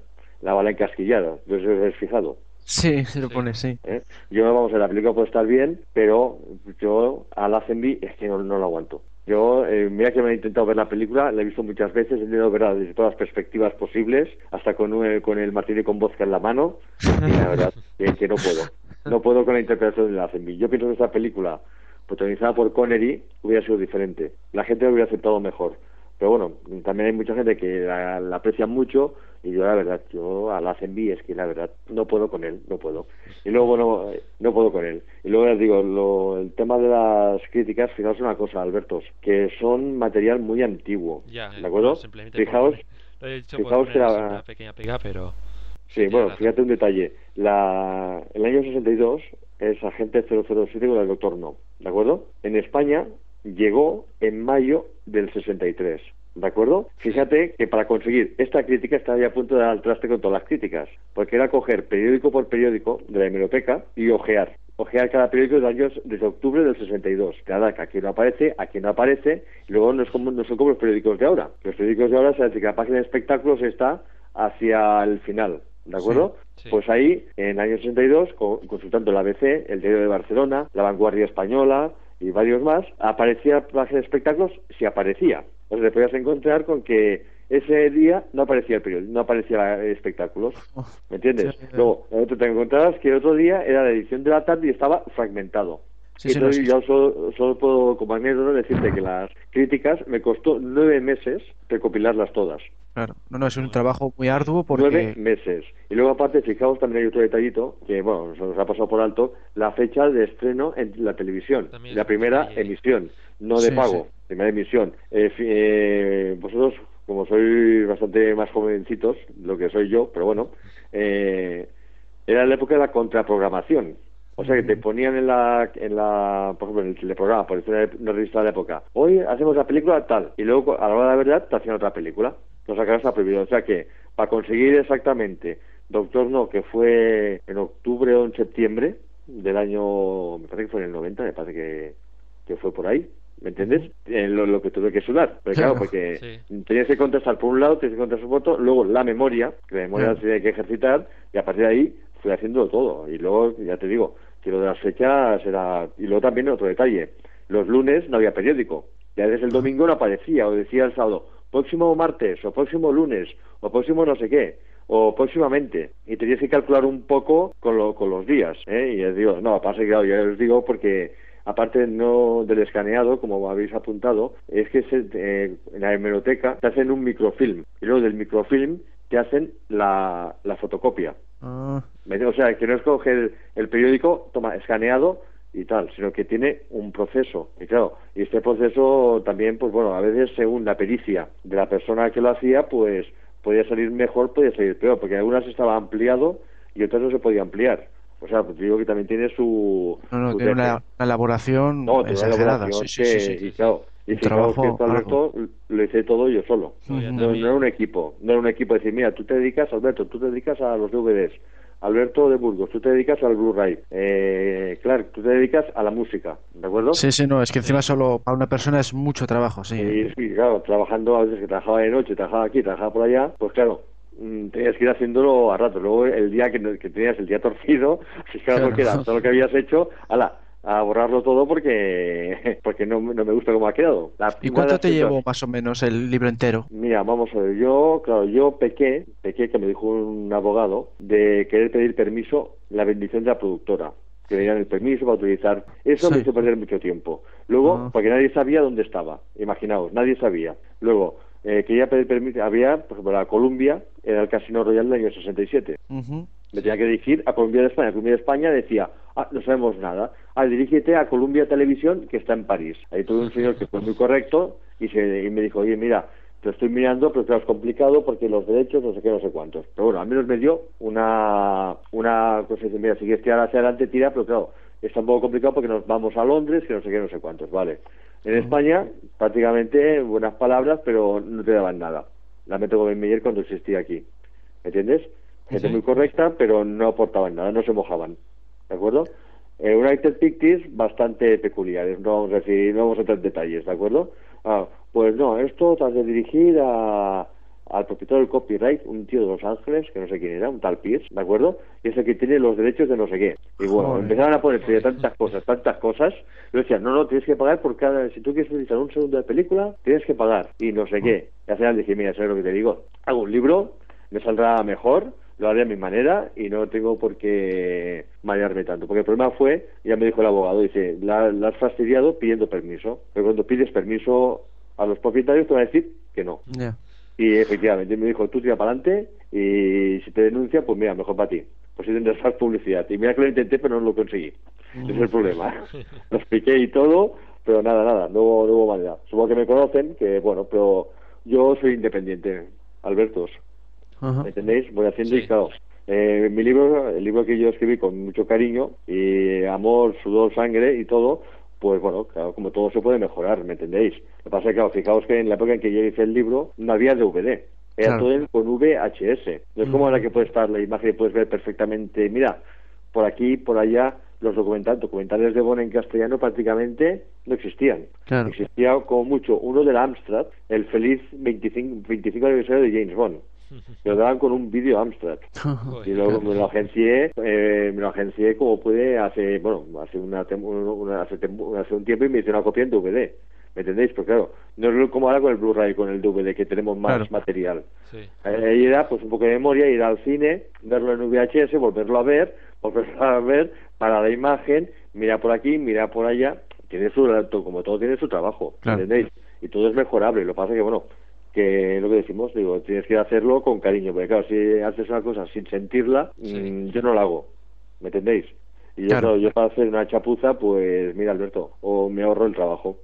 la bala encasquillada, no sé si os habéis fijado. Sí, se lo pone, sí. ¿Eh? Yo, vamos, a la película puede estar bien, pero yo a la es que no, no lo aguanto. Yo, eh, mira que me he intentado ver la película, la he visto muchas veces, he intentado verla desde todas las perspectivas posibles, hasta con, con el martini con vodka en la mano, y la verdad que, no puedo. No puedo con la interpretación de la Yo pienso que esta película, protagonizada por Connery, hubiera sido diferente. La gente lo hubiera aceptado mejor. Pero bueno, también hay mucha gente que la, aprecia mucho y yo la verdad, yo a la es que la verdad no puedo con él, no puedo. Y luego, bueno, no puedo con él. Y luego les digo, lo, el tema de las críticas, fijaos una cosa, Albertos, que son material muy antiguo. ¿De acuerdo? Fijaos, fijaos que la... una pequeña pega, pero... Sí, bueno, fíjate un detalle. La, el año 62 es Agente 007 con el Doctor No. ¿de acuerdo? En España llegó en mayo del 63. ¿De acuerdo? Fíjate que para conseguir esta crítica estaba ya a punto de dar al traste con todas las críticas, porque era coger periódico por periódico de la hemeroteca y ojear. Ojear cada periódico de años desde octubre del 62. Cada que aquí no aparece, aquí no aparece, y luego no, es como, no son como los periódicos de ahora. Los periódicos de ahora se que la página de espectáculos está hacia el final. ¿De acuerdo? Sí, sí. Pues ahí, en el año 62, co- consultando el ABC, el Diario de Barcelona, la Vanguardia Española y varios más, aparecía página de espectáculos si aparecía. O sea, te podías encontrar con que ese día no aparecía el periódico, no aparecía espectáculos. ¿Me entiendes? Luego, te encontrabas que el otro día era la edición de la tarde y estaba fragmentado. Sí, Y sí, no, entonces sí, yo solo, solo puedo, como anécdota, decirte que las críticas me costó nueve meses recopilarlas todas. Claro. No, no, es un trabajo muy arduo Nueve porque... meses. Y luego, aparte, fijaos, también hay otro detallito que, bueno, se nos ha pasado por alto, la fecha de estreno en la televisión. También la primera emisión, no de Sí, pago, primera emisión. Eh, eh, vosotros, como sois bastante más jovencitos, lo que soy yo, pero bueno, eh, era la época de la contraprogramación. O sea que te ponían en la, en la, por ejemplo, en el teleprograma, por decir una, revista de la época, hoy hacemos la película tal, y luego a la hora de la verdad te hacían otra película. Lo sacarás a prohibido. O sea que, para conseguir exactamente Doctor No, que fue en octubre o en septiembre del año, me parece que fue en el 90, me parece que, que fue por ahí. ¿Me entiendes? Eh, lo, lo que tuve que sudar. Pero claro, porque Sí. tenías que contestar por un lado, tenías que contestar por otro, luego la memoria, que la memoria se tiene que ejercitar, y a partir de ahí fui haciendo todo. Y luego, ya te digo, que lo de las fechas era... Y luego también otro detalle, los lunes no había periódico. Ya desde el domingo no aparecía, o decía el sábado, próximo martes, o próximo lunes, o próximo no sé qué, o próximamente. Y tenías que calcular un poco con, lo- con los días. ¿eh? Y les digo, no, pasa que claro, yo les digo porque aparte no del escaneado, como habéis apuntado, es que se, en la hemeroteca te hacen un microfilm y luego del microfilm te hacen la, la fotocopia. Ah, ¿Me- O sea, que no es coger el periódico, toma, escaneado y tal, sino que tiene un proceso. Y claro, y este proceso también, pues bueno, a veces según la pericia de la persona que lo hacía, pues podía salir mejor, podía salir peor, porque algunas estaba ampliado y otras no se podía ampliar. O sea, pues digo que también tiene su... no, no, su tiene una, elaboración No, tiene una exagerada. elaboración Sí, sí, sí, que- sí. Y claro, y que trabajo esto, Alberto, lo hice todo yo solo. No. No, era un equipo, no era un equipo de decir, mira, tú te dedicas, Alberto, tú te dedicas a los DVDs, Alberto de Burgos, tú te dedicas al Blu-ray, eh, Clark, tú te dedicas a la música, ¿de acuerdo? Sí, sí, no, es que encima solo para una persona es mucho trabajo, sí. Y, sí, claro, trabajando, a veces que trabajaba de noche, trabajaba aquí, trabajaba por allá, pues claro, mm, tenías que ir haciéndolo a rato. Luego el día que, que tenías el día torcido, si claro, no queda todo lo que habías hecho, ala, a borrarlo todo porque porque no, no me gusta cómo ha quedado. La- ¿Y cuánto te llevó más o menos el libro entero? Mira, vamos a ver, yo, claro, yo pequé, pequé que me dijo un abogado de querer pedir permiso, la bendición de la productora, que le dieran el permiso para utilizar. Eso me hizo perder mucho tiempo. Luego, porque nadie sabía dónde estaba, imaginaos, nadie sabía. Luego, eh, quería pedir permiso, había, por ejemplo, la Columbia, era el Casino Royal del año 67. Ujú. Me tenía que dirigir a Columbia de España. Columbia de España decía, ah, no sabemos nada. Ah, dirígete a Columbia Televisión, que está en París. Ahí tuve un señor que fue muy correcto y, se, y me dijo, oye, mira, te estoy mirando, pero claro, es complicado porque los derechos, no sé qué, no sé cuántos. Pero bueno, al menos me dio una, una cosa, dice, mira, si quieres tirar hacia adelante, tira, pero claro, está un poco complicado porque nos vamos a Londres, que no sé qué, no sé cuántos, vale. En España, prácticamente, buenas palabras, pero no te daban nada. La Goldwyn Mayer cuando existía aquí. ¿Me entiendes? Gente Sí. muy correcta, pero no aportaban nada, no se mojaban. ¿De acuerdo? Eh, United Pictures bastante peculiares, no vamos a decir, no vamos a entrar en detalles, ¿de acuerdo? Ah, pues no, esto te has de dirigir a, al propietario del copyright, un tío de Los Ángeles, que no sé quién era, un tal Pierce, ¿de acuerdo? Y es el que tiene los derechos de no sé qué. Y bueno, Joder. empezaron a poner tantas cosas, tantas cosas. Yo decía, no, no, tienes que pagar por cada. Si tú quieres utilizar un segundo de película, tienes que pagar. Y no sé qué. Y al final dije, mira, ¿sabes lo que te digo? Hago un libro, me saldrá mejor, lo haré a mi manera y no tengo por qué marearme tanto. Porque el problema fue, ya me dijo el abogado, dice, la, la has fastidiado pidiendo permiso. Pero cuando pides permiso a los propietarios te van a decir que no. Ya. Y efectivamente me dijo, tú tira para adelante y si te denuncia, pues mira, mejor para ti. Pues si tendrás más publicidad. Y mira que lo intenté, pero no lo conseguí. Ese es el problema. lo expliqué y todo, pero nada, nada, no hubo, no hubo manera. Supongo que me conocen, que bueno, pero yo soy independiente, Albertos. Ajá. ¿Me entendéis? Voy haciendo Sí. y claro. eh, mi libro, el libro que yo escribí con mucho cariño y amor, sudor, sangre y todo, pues bueno, claro, como todo se puede mejorar, ¿me entendéis? Lo que pasa es que, claro, fijaos que en la época en que yo hice el libro no había DVD, era Claro. todo con VHS. No es como Mm. ahora que puede estar la imagen y puedes ver perfectamente, mira, por aquí, por allá, los documentales, documentales de Bond en castellano prácticamente no existían. Claro. Existía como mucho uno de la Amstrad, el feliz 25, 25 aniversario de James Bond. Lo daban con un vídeo Amstrad. Y luego me lo agencié, eh, me lo agencié como pude hace, bueno, hace, una, una- hace, tem- hace un tiempo y me hice una copia en DVD. ¿Me entendéis? Pues claro, no es como ahora con el Blu-ray, con el DVD, que tenemos más Claro. material. Sí. Eh, Ahí era pues un poco de memoria, ir al cine, verlo en VHS, volverlo a ver, volverlo a ver, para la imagen, mira por aquí, mira por allá, tiene su como todo tiene su trabajo, Claro. ¿entendéis? Y todo es mejorable, lo que pasa es que bueno, que lo que decimos, digo, tienes que hacerlo con cariño, porque claro, si haces una cosa sin sentirla, mm, yo no la hago, ¿me entendéis? Y yo, Claro. yo para hacer una chapuza, pues mira Alberto, o me ahorro el trabajo.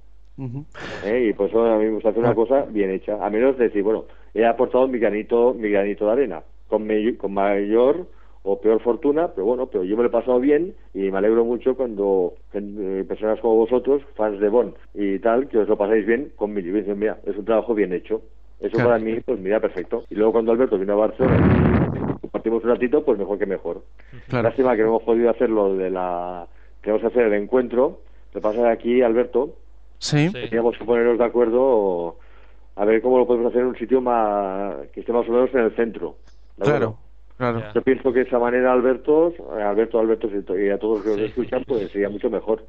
¿eh? y por eso a mí me gusta hacer una cosa bien hecha a menos de decir bueno he aportado mi granito mi granito de arena con, me- con mayor o peor fortuna pero bueno pero yo me lo he pasado bien y me alegro mucho cuando eh, personas como vosotros fans de Bond y tal que os lo pasáis bien con mi libro mira es un trabajo bien hecho eso Claro. para mí pues mira perfecto y luego cuando Alberto vino a Barcelona y compartimos un ratito pues mejor que mejor Claro. Lástima que no hemos podido hacer lo de la que vamos a hacer el encuentro lo que pasa que aquí Alberto Sí. Teníamos que ponernos de acuerdo a ver cómo lo podemos hacer en un sitio más que esté más o menos en el centro. ¿de? Claro. Claro. Yo pienso que de esa manera, Alberto, eh, Alberto, Alberto y a todos los que Sí. nos escuchan, pues sería mucho mejor.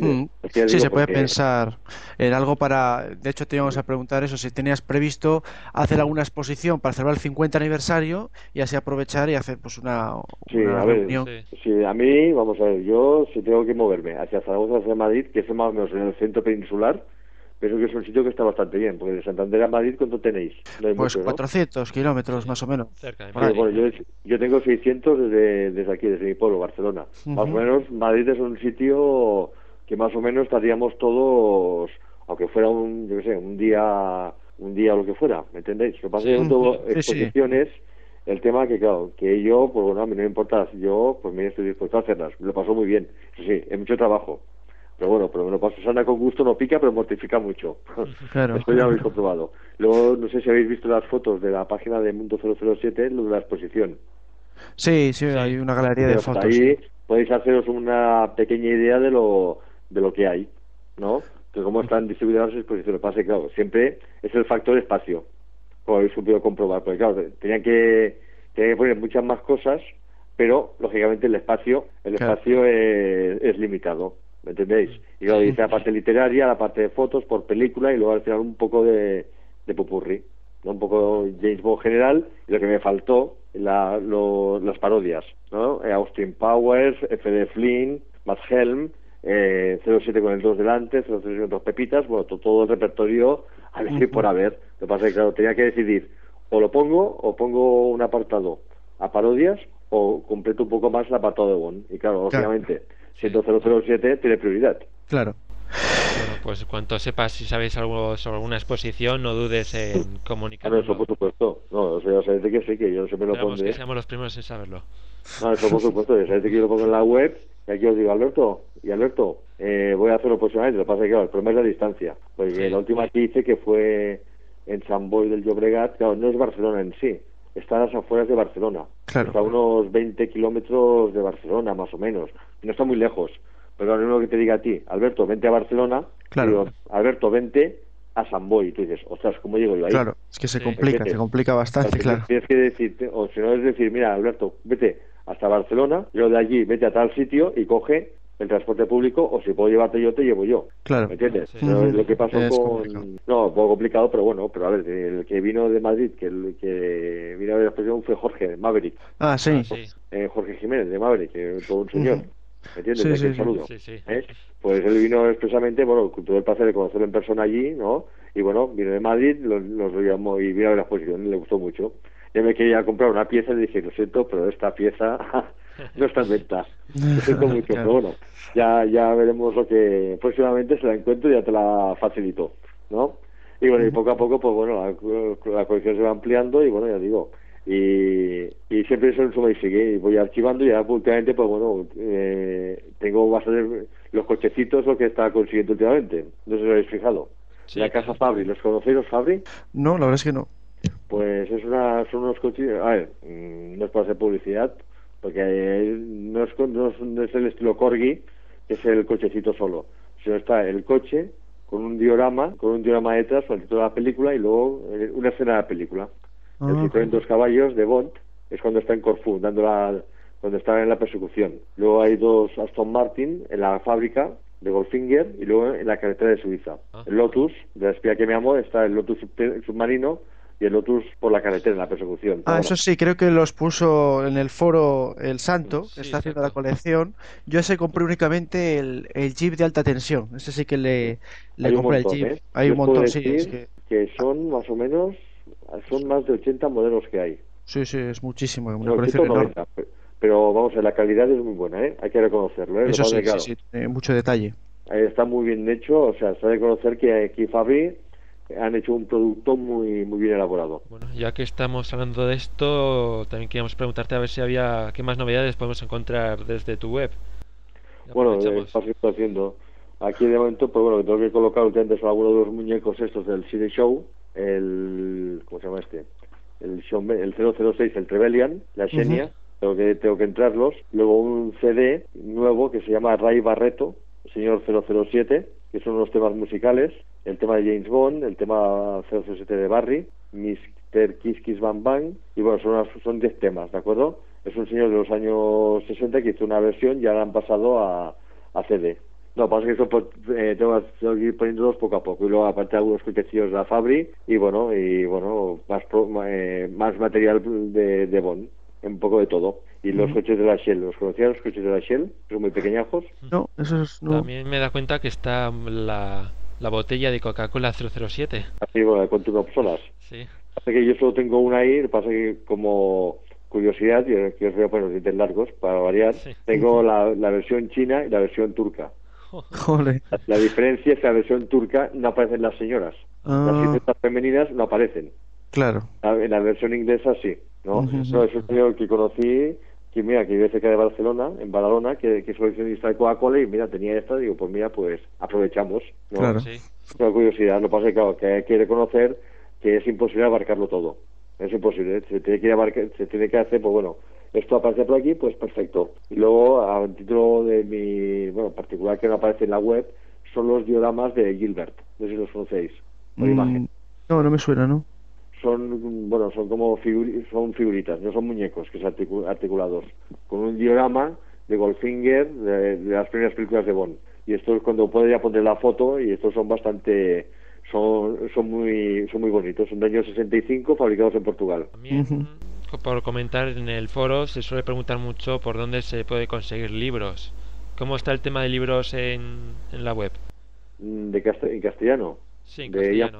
Mm. Sí, se puede porque- pensar en algo para. De hecho, te íbamos a preguntar eso, si tenías previsto hacer alguna exposición para celebrar el 50 aniversario y así aprovechar y hacer pues una, Sí, una a ver, reunión. Sí. Sí, a mí, vamos a ver, yo si tengo que moverme hacia Zaragoza, hacia Madrid, que es más o menos en el centro peninsular, pienso que es un sitio que está bastante bien, porque de Santander a Madrid, ¿cuánto tenéis? No hay Pues mucho, ¿no? 400 kilómetros más o menos. Cerca de. Sí, bueno, yo, yo tengo 600 desde, desde aquí, desde mi pueblo, Barcelona. Más o menos, Madrid es un sitio que más o menos estaríamos todos, aunque fuera un, yo qué sé, un día, un día o lo que fuera, ¿me entendéis? Lo que pasa es que yo exposiciones, el tema que, claro, que yo, pues bueno, a mí no me importa, yo, pues mira, estoy dispuesto a hacerlas, me lo paso muy bien, eso sí, es mucho trabajo. Pero bueno, me lo paso sana con gusto, no pica, pero mortifica mucho. Claro. Esto ya lo habéis comprobado. Luego, no sé si habéis visto las fotos de la página de Mundo 007, lo de la exposición. Sí, sí, hay una galería de fotos. ahí podéis haceros una pequeña idea de lo, de lo que hay, ¿no? Que cómo están distribuidas las exposiciones. Pasa que, claro, siempre es el factor espacio, como habéis supido comprobar. Porque, claro, tenían que, tenían que poner muchas más cosas, pero, lógicamente, el espacio el Claro. espacio es, es limitado, ¿me entendéis? Y luego dice la parte literaria, la parte de fotos por película y luego al final un poco de, de popurrí, ¿no? Un poco James Bond general y lo que me faltó, la, lo- las parodias, ¿no? Eh, Austin Powers, F.D. Flynn, Matt Helm, eh, 07 con el 2 delante, 03 con dos pepitas, bueno, to- todo el repertorio a ver por haber. Lo que pasa es que, claro, tenía que decidir, o lo pongo, o pongo un apartado a parodias, o completo un poco más el apartado de Bond. Y claro, Claro. obviamente, siendo 007 tiene prioridad. Claro. Bueno, pues cuanto sepas si sabéis algo sobre alguna exposición, no dudes en Claro, comunicarnos. eso por supuesto. No, eso ya sabéis de que sí, que yo siempre lo Esperamos pondré. que seamos los primeros en saberlo. No, eso por supuesto, ya sabéis que yo lo pongo en la web y aquí os digo, Alberto, y Alberto, eh, voy a hacerlo próximamente, lo que pasa es que claro, el problema es la distancia, porque Sí. la última que hice que fue en San Boi del Llobregat, claro, no es Barcelona en sí, está a las afueras de Barcelona, Claro. está a unos 20 kilómetros de Barcelona, más o menos, no está muy lejos, pero lo único que te diga a ti, Alberto, vente a Barcelona, Claro. digo, Alberto, vente a San Boi, y tú dices, ostras, ¿cómo llego yo ahí? Claro, es que se Sí. complica, ¿Entiendes? se complica bastante, claro. Tienes que decirte, o si no es decir, mira, Alberto, vete hasta Barcelona, yo de allí vete a tal sitio y coge el transporte público, o si puedo llevarte yo, te llevo yo. Claro. ¿Me entiendes? Sí. Pero. Lo que pasó Es con... complicado. No, un poco complicado, pero bueno, pero a ver, el que vino de Madrid, que el que vino a ver la exposición fue Jorge, de Maverick, Ah, sí. Ah, sí, eh, Jorge Jiménez, de Maverick, que es todo un señor. ¿Me entiendes? Sí, sí, sí. saludo. sí, sí. ¿eh? Pues él vino expresamente, bueno, tuve el placer de conocerlo en persona allí, ¿no? Y bueno, vino de Madrid, nos lo llamó y vino a ver la exposición, le gustó mucho. Yo me quería comprar una pieza y le dije, lo siento, pero esta pieza no está en venta. Lo siento mucho, Claro. pero bueno, ya, ya veremos lo que próximamente se la encuentro y ya te la facilito, ¿no? Y bueno, y poco a poco, pues bueno, la, la colección se va ampliando y bueno, ya digo, y, y siempre eso en suma y sigue y voy archivando y ya últimamente, pues bueno, eh, tengo bastante, los cochecitos lo que está consiguiendo últimamente. No sé si lo habéis fijado. Sí, la casa. Fabri, ¿los conocéis los Fabri? No, la verdad es que no. Pues es una, son unos coches, a ver, mm, no es para hacer publicidad, porque eh, no es, con- no es, no es el estilo Corgi, que es el cochecito solo, sino está el coche con un diorama, con un diorama detrás, con el título de la película y luego eh, una escena de la película. El Ah. Citroën dos caballos de Bond es cuando está en Corfú, dando la, cuando está en la persecución. Luego hay dos Aston Martin en la fábrica de Goldfinger y luego en la carretera de Suiza. Ah. El Lotus, de la espía que me amo, está el Lotus submarino y el Lotus por la carretera en la persecución. Ah, eso sí, creo que los puso en el foro El Santo, Sí, que está haciendo la colección. Yo ese compré únicamente el, el Jeep de alta tensión. Ese sí que le, le compré montón, el Jeep. ¿eh? Hay Yo un montón, sí. Es que, que son más o menos, son más de 80 modelos que hay. sí, sí, es muchísimo. Una No, colección enorme. 190, pe- pero vamos, a ver, la calidad es muy buena, ¿eh? Hay que reconocerlo, ¿eh? Eso sí, sí, claro, sí, tiene mucho detalle. Está muy bien hecho, o sea, se ha de conocer que aquí Fabri han hecho un producto muy muy bien elaborado. Bueno, ya que estamos hablando de esto, también queríamos preguntarte a ver si había qué más novedades podemos encontrar desde tu web. Bueno, eh, que estoy haciendo. Aquí de momento, pues bueno, que tengo que colocar últimamente son algunos de los muñecos estos del Cine Show, el, ¿cómo se llama este? El, show, el 006, el Trevelyan, la Xenia, tengo, que, tengo que entrarlos. Luego un CD nuevo que se llama Ray Barreto, señor 007, que son unos temas musicales, el tema de James Bond, el tema 007 de Barry, Mr. Kiss Kiss Bang Bang, y bueno, son, unas- son 10 temas, ¿de acuerdo? Es un señor de los años 60 que hizo una versión y ahora han pasado a, a CD. No, pasa que eso pues, eh, tengo, que ir poniéndolos poco a poco. Y luego, aparte, algunos cochecillos de la Fabri y bueno, y bueno, más, pro- eh, más material de, de Bond, un poco de todo. Y los coches de la Shell, ¿los conocías los coches de la Shell? Son muy pequeñajos. No, eso es. No. También me da cuenta que está la, la botella de Coca-Cola 007. Así, bueno, con solas. Sí. Pasa que yo solo tengo una ahí, pasa que como curiosidad, y que os voy a poner los dientes largos para variar, Sí. tengo la, la versión china y la versión turca. Jole. La, la diferencia es que la versión turca no aparecen las señoras. Las Ah, siluetas femeninas no aparecen. Claro. La- En la versión inglesa sí, ¿no? No, es un señor que conocí, que mira, que vive cerca de Barcelona, en Badalona, que, que es coleccionista de Coca-Cola y mira, tenía esta, digo, pues mira, pues aprovechamos, ¿no? Claro. Sí. Una curiosidad, lo que pasa es que, claro, que hay que reconocer que es imposible abarcarlo todo. Es imposible, ¿eh? se tiene que abarcar, se tiene que hacer, pues bueno, esto aparece por aquí, pues perfecto. Y luego, a título de mi, bueno, particular que no aparece en la web, son los dioramas de Gilbert, no sé si los conocéis, por Mm, imagen. No, no me suena, ¿no? Son, bueno, son como figuri- son figuritas, no son muñecos que son articu- articulados, con un diorama de Goldfinger de, de las primeras películas de Bond. Y esto es cuando puedo ya poner la foto y estos son bastante, son, son muy, son muy bonitos, son del año 65, fabricados en Portugal. También, por comentar en el foro, se suele preguntar mucho por dónde se puede conseguir libros. ¿Cómo está el tema de libros en, en la web? Mm, De cast- en castellano, Sí, en de castellano.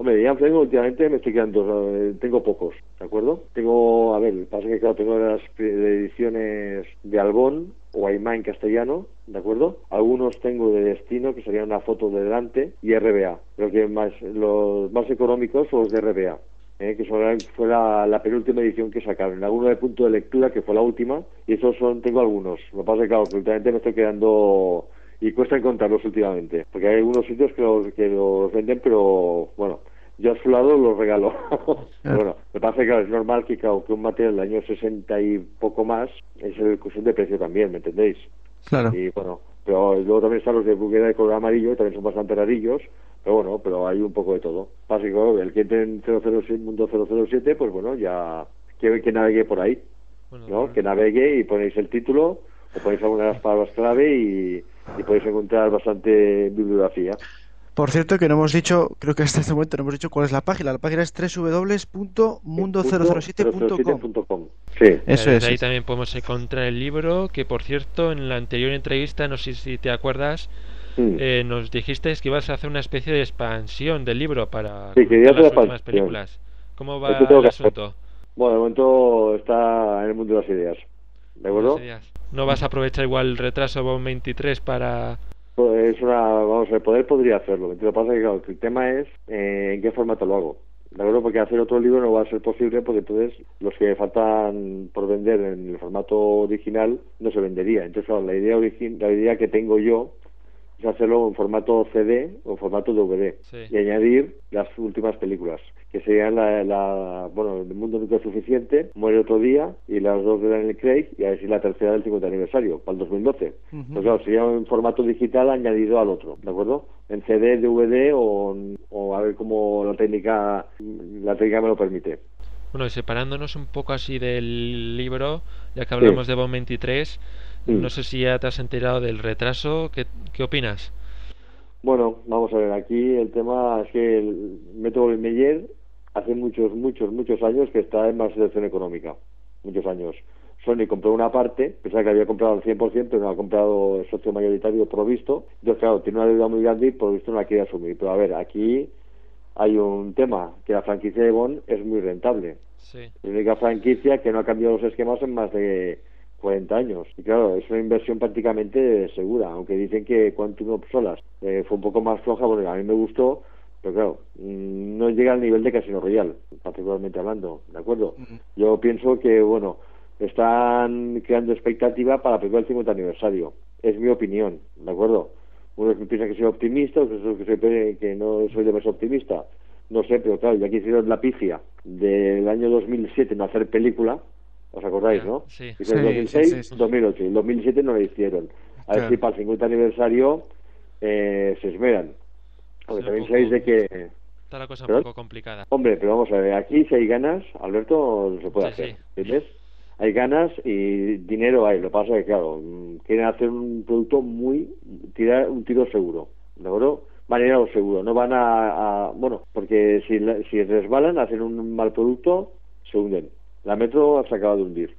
Hombre, Ian Fleming últimamente me estoy quedando, eh, tengo pocos, ¿de acuerdo? Tengo, a ver, pasa que claro, tengo las ediciones de Albón o Aymá en castellano, ¿de acuerdo? Algunos tengo de Destino, que sería una foto de delante, y RBA. Creo que más, los más económicos son los de RBA. eh, que son, fue la, penúltima edición que sacaron. Alguno de punto de lectura, que fue la última, y esos son, tengo algunos. Lo que pasa es que, claro, últimamente me estoy quedando y cuesta encontrarlos últimamente, porque hay algunos sitios que los, que los venden, pero bueno, yo a su lado los regalo. Pero bueno, me parece que claro, es normal que, claro, que un material del año 60 y poco más es el cuestión de precio también, ¿me entendéis? Claro. Y bueno, pero luego también están los de bruguera de color amarillo, que también son bastante rarillos, pero bueno, pero hay un poco de todo. Básico, el que entre en 007, mundo 007, pues bueno, ya que, que navegue por ahí, Bueno, ¿no? Que navegue y ponéis el título o ponéis alguna de las palabras clave y, y podéis encontrar bastante bibliografía. Por cierto, que no hemos dicho, creo que hasta este momento no hemos dicho cuál es la página. La página es www.mundo007.com. Mundo007.com. Sí. Eso Desde es. ahí también podemos encontrar el libro, que por cierto, en la anterior entrevista, no sé si te acuerdas, Mm. eh, nos dijiste que ibas a hacer una especie de expansión del libro para Sí, quería contar las últimas expansión. películas. ¿Cómo va el que asunto? Bueno, de momento está en el mundo de las ideas. ¿De acuerdo? Buenos días. ¿No vas a aprovechar igual el retraso Bond 23 para...? Pues es una, vamos, el poder podría hacerlo. Lo que pasa es que el tema es eh, en qué formato lo hago. ¿De acuerdo? Porque hacer otro libro no va a ser posible porque entonces los que faltan por vender en el formato original no se vendería. Entonces, claro, la idea, la idea que tengo yo es hacerlo en formato CD o en formato DVD Sí. y añadir las últimas películas, que serían la, la bueno, El mundo nunca es suficiente, Muere otro día y las dos de Daniel Craig y así la tercera del 50 aniversario, para el 2012. Ujú. Pues claro, sería en formato digital añadido al otro, ¿de acuerdo? En CD, DVD o, o a ver cómo la técnica la técnica me lo permite. Bueno, y separándonos un poco así del libro, ya que hablamos de Bond 23, Mm. no sé si ya te has enterado del retraso, ¿qué, qué opinas? Bueno, vamos a ver, aquí el tema es que el método Meyer hace muchos, muchos, muchos años que está en más situación económica. Muchos años. Sony compró una parte, pensaba que había comprado al 100%, pero no ha comprado el socio mayoritario provisto. Entonces, claro, tiene una deuda muy grande y provisto no la quiere asumir. Pero a ver, aquí hay un tema, que la franquicia de Bond es muy rentable. Sí. La única franquicia que no ha cambiado los esquemas en más de 40 años. Y claro, es una inversión prácticamente segura, aunque dicen que Quantum of Solas eh, fue un poco más floja, porque a mí me gustó, pero claro, mm, no llega al nivel de Casino Royale, particularmente hablando, ¿de acuerdo? Yo pienso que, bueno, están creando expectativa para del 50 aniversario. Es mi opinión, ¿de acuerdo? Unos piensan que soy optimista, otros que, soy, que no soy de más optimista. No sé, pero claro, ya que hicieron la pifia del año 2007 no hacer película, ¿os acordáis, no? sí. Hicieron Sí, 2006, sí, sí. 2008 y el 2007 no la hicieron. A ver Claro. si para el 50 aniversario eh, se esmeran. Porque también un sabéis poco. de que... Está la cosa un ¿Perdón? poco complicada. Hombre, pero vamos a ver, aquí si hay ganas, Alberto, se puede Sí, hacer, sí. ¿entiendes? Hay ganas y dinero hay, lo que pasa es que, claro, quieren hacer un producto muy, tirar un tiro seguro, ¿de acuerdo? Van a ir a lo seguro, no van a, a- bueno, porque si, la- si resbalan, hacen un mal producto, se hunden. La Metro se acaba de hundir,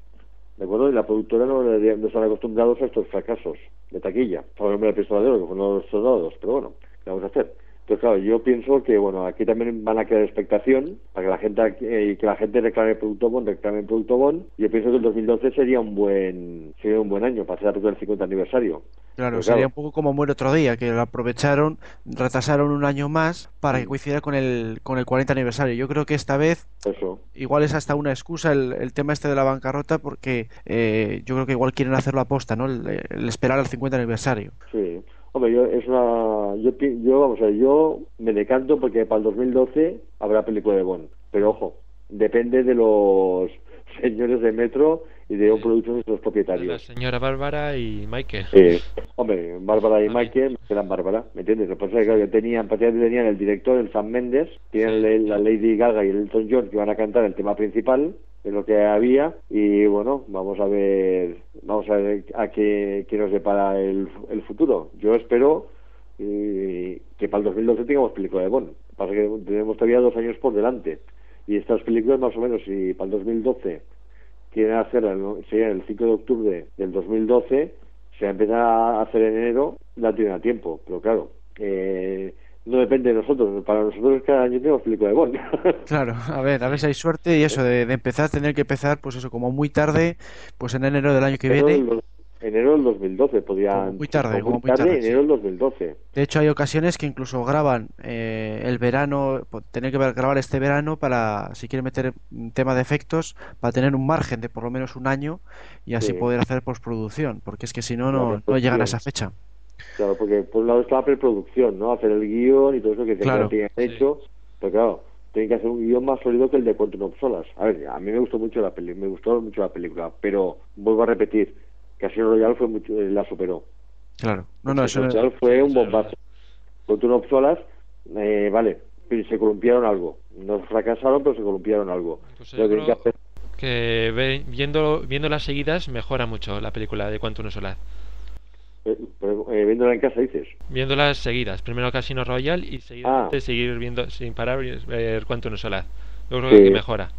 ¿de acuerdo? Y la productora no, no están acostumbrados a estos fracasos de taquilla. Por ejemplo, de oro, que fueron los soldados, pero bueno, ¿qué vamos a hacer? Entonces, claro, yo pienso que, bueno, aquí también van a crear expectación para que la gente eh, que la gente reclame el producto Bond, reclame el producto Bond. Yo pienso que el 2012 sería un buen sería un buen año para película del 50 aniversario. Claro, Pero sería claro. un poco como Muere otro día, que lo aprovecharon, retrasaron un año más para que Mm. coincidiera con el, con el 40 aniversario. Yo creo que esta vez Eso. igual es hasta una excusa el, el tema este de la bancarrota porque eh, yo creo que igual quieren hacerlo aposta, ¿no? El, el esperar al 50 aniversario. Sí. Hombre, yo es una yo yo vamos a ver, yo me decanto porque para el 2012 habrá película de Bond, pero ojo, depende de los señores de Metro y de un producto de La propietarios. señora Bárbara y Michael. Sí. Hombre, Bárbara y Vale. Michael eran Bárbara, ¿me entiendes? Lo que pasa es que tenían, prácticamente tenían el director, el Sam Mendes, tienen Sí. la Lady Gaga y el Elton John que van a cantar el tema principal de lo que había y bueno, vamos a ver, vamos a ver a qué, qué nos depara el, futuro. Yo espero eh, que para el 2012 tengamos película de Bond. Pasa que tenemos todavía dos años por delante y estas películas más o menos si para el 2012 quieren hacerla ¿no? sería el 5 de octubre del 2012 se va a empezar a hacer en enero la tienen a tiempo pero claro eh, no depende de nosotros para nosotros cada año tenemos película de Bond Claro, a ver, a ver si hay suerte y eso de, de empezar, tener que empezar, pues eso, como muy tarde, pues en enero del año que enero, viene. del, enero del 2012 podrían Como muy tarde, como muy tarde, enero del 2012 De hecho, hay ocasiones que incluso graban eh, el verano, po- tener que grabar este verano para, si quieren meter un tema de efectos, para tener un margen de por lo menos un año y así Sí. poder hacer postproducción, porque es que si no, no, no llegan a esa fecha. Claro porque por un lado está la preproducción no hacer el guion y todo eso que se Claro. tienen Sí. hecho pero claro tienen que hacer un guion más sólido que el de Quantum of Solace. A ver, a mí me gustó mucho la peli, me gustó mucho la película, pero vuelvo a repetir, Casino Royale fue mucho, eh, la superó. Claro. No, no, eso Casino no- Royale fue un Eso bombazo. Quantum of Solace, eh, vale, se columpiaron algo. No fracasaron, pero se columpiaron algo. Pues yo que que creo hacer- que ve- viendo, viendo las seguidas mejora mucho la película de Quantum of Solace. Eh, eh, viéndola en casa dices. Viéndolas seguidas. Primero Casino Royale y seguidamente Ah. seguir viendo sin parar ver Quantum of Solace. Yo creo Sí. que mejora.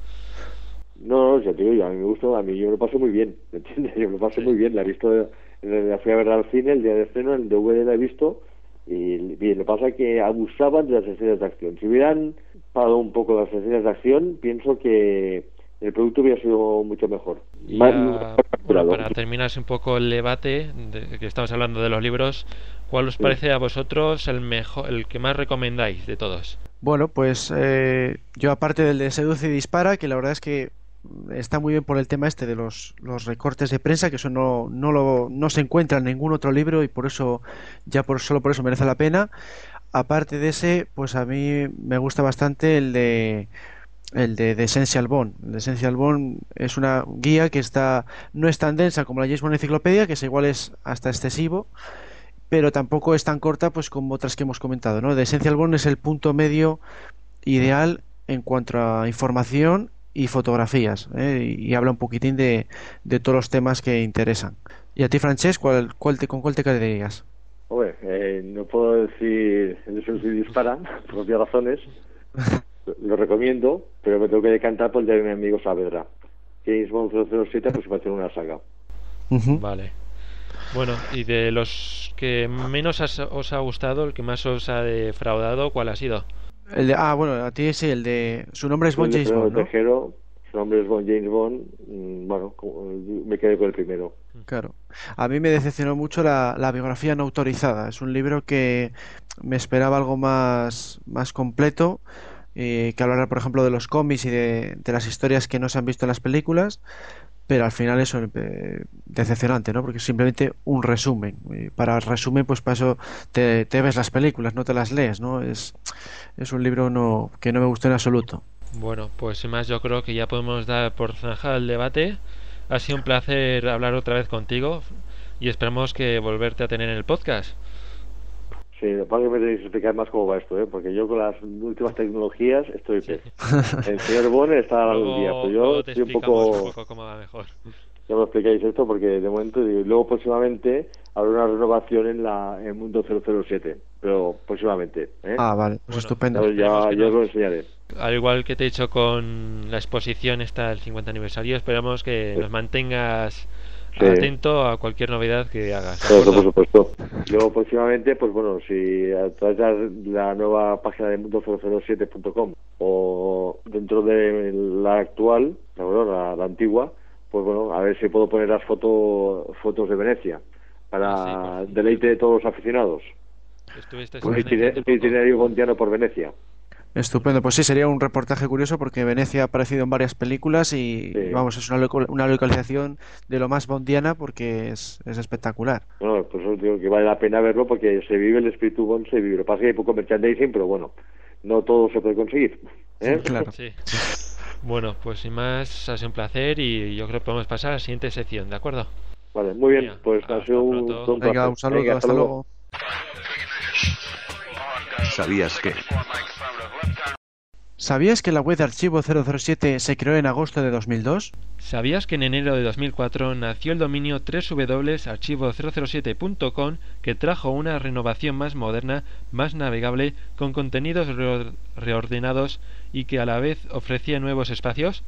No, no, ya te digo, yo, a mí me gustó, a mí yo me lo pasé muy bien, ¿me entiendes? Yo me lo pasé Sí. muy bien, la he visto, la fui a ver al cine, el día de estreno, el DVD la he visto, y bien, lo que pasa es que abusaban de las escenas de acción. Si hubieran parado un poco las escenas de acción, pienso que el producto hubiera sido mucho mejor. Más- ya, bueno, para terminarse un poco el debate, de, que estamos hablando de los libros, ¿cuál os Sí. parece a vosotros el mejor, el que más recomendáis de todos? Bueno, pues eh, yo aparte del de Seduce y Dispara, que la verdad es que está muy bien por el tema este de los, los recortes de prensa, que eso no, no, lo, no se encuentra en ningún otro libro y por eso, ya por solo por eso merece la pena. Aparte de ese, pues a mí me gusta bastante el de el de, Essential Bond. El de Essential Bond es una guía que está no es tan densa como la James Bond Enciclopedia, que es igual es hasta excesivo, pero tampoco es tan corta pues como otras que hemos comentado, ¿no? De Essential Bond es el punto medio ideal en cuanto a información y fotografías ¿eh? y, habla un poquitín de, de, todos los temas que interesan. ¿Y a ti, Francesc, cuál, cuál te, con cuál te quedarías? eh, no puedo decir eso si disparan, por obvias razones. Lo recomiendo, pero me tengo que decantar por el de mi amigo Saavedra. James Bond 007 pues va a ser una saga. Vale. Bueno, y de los que menos os ha gustado, el que más os ha defraudado, ¿cuál ha sido? El de, ah, bueno, a ti sí, el de. Su nombre es Bond James Bond. ¿no? su nombre es Bond James Bond. Mm, bueno, me quedé con el primero. Claro. A mí me decepcionó mucho la, la, biografía no autorizada. Es un libro que me esperaba algo más, más completo. Eh, que hablara, por ejemplo, de los cómics y de, las historias que no se han visto en las películas pero al final eso es eh, decepcionante, ¿no? Porque es simplemente un resumen. para el resumen, pues para eso te, ves las películas, no te las lees, ¿no? Es, es un libro no, que no me gustó en absoluto. Bueno, pues sin más yo creo que ya podemos dar por zanjado el debate. Ha sido un placer hablar otra vez contigo y esperamos que volverte a tener en el podcast. Sí, para que me tenéis que explicar más cómo va esto, ¿eh? porque yo con las últimas tecnologías estoy pez. El señor Bonner está al día, pero yo estoy un poco... cómo va mejor. Ya me explicáis esto porque de momento, y luego próximamente habrá una renovación en la en Mundo 007, pero próximamente. ¿eh? Ah, vale, pues estupendo. ya, os lo enseñaré. Al igual que te he hecho con la exposición esta del 50 aniversario, esperamos que nos mantengas atento a cualquier novedad que hagas. por supuesto. Luego próximamente, pues bueno, si a través de la nueva página de mundo007.com o dentro de la actual, la, la, antigua, pues bueno, a ver si puedo poner las fotos fotos de Venecia para ah, deleite de todos los aficionados. Un itinerario bondiano por Venecia. Estupendo, pues sí, sería un reportaje curioso porque Venecia ha aparecido en varias películas y vamos, es una, una, localización de lo más bondiana porque es, es espectacular. Bueno, pues digo que vale la pena verlo porque se vive el espíritu Bond, se vive. Lo que pasa es que hay poco merchandising, pero bueno, no todo se puede conseguir. ¿eh? claro. Bueno, pues sin más, ha sido un placer y yo creo que podemos pasar a la siguiente sección, ¿de acuerdo? Vale, muy bien, pues ha sido un, un, Venga, un saludo, hasta, luego. ¿Sabías que? ¿Sabías que la web de Archivo 007 se creó en agosto de 2002? ¿Sabías que en enero de 2004 nació el dominio www.archivo007.com que trajo una renovación más moderna, más navegable, con contenidos reordenados y que a la vez ofrecía nuevos espacios?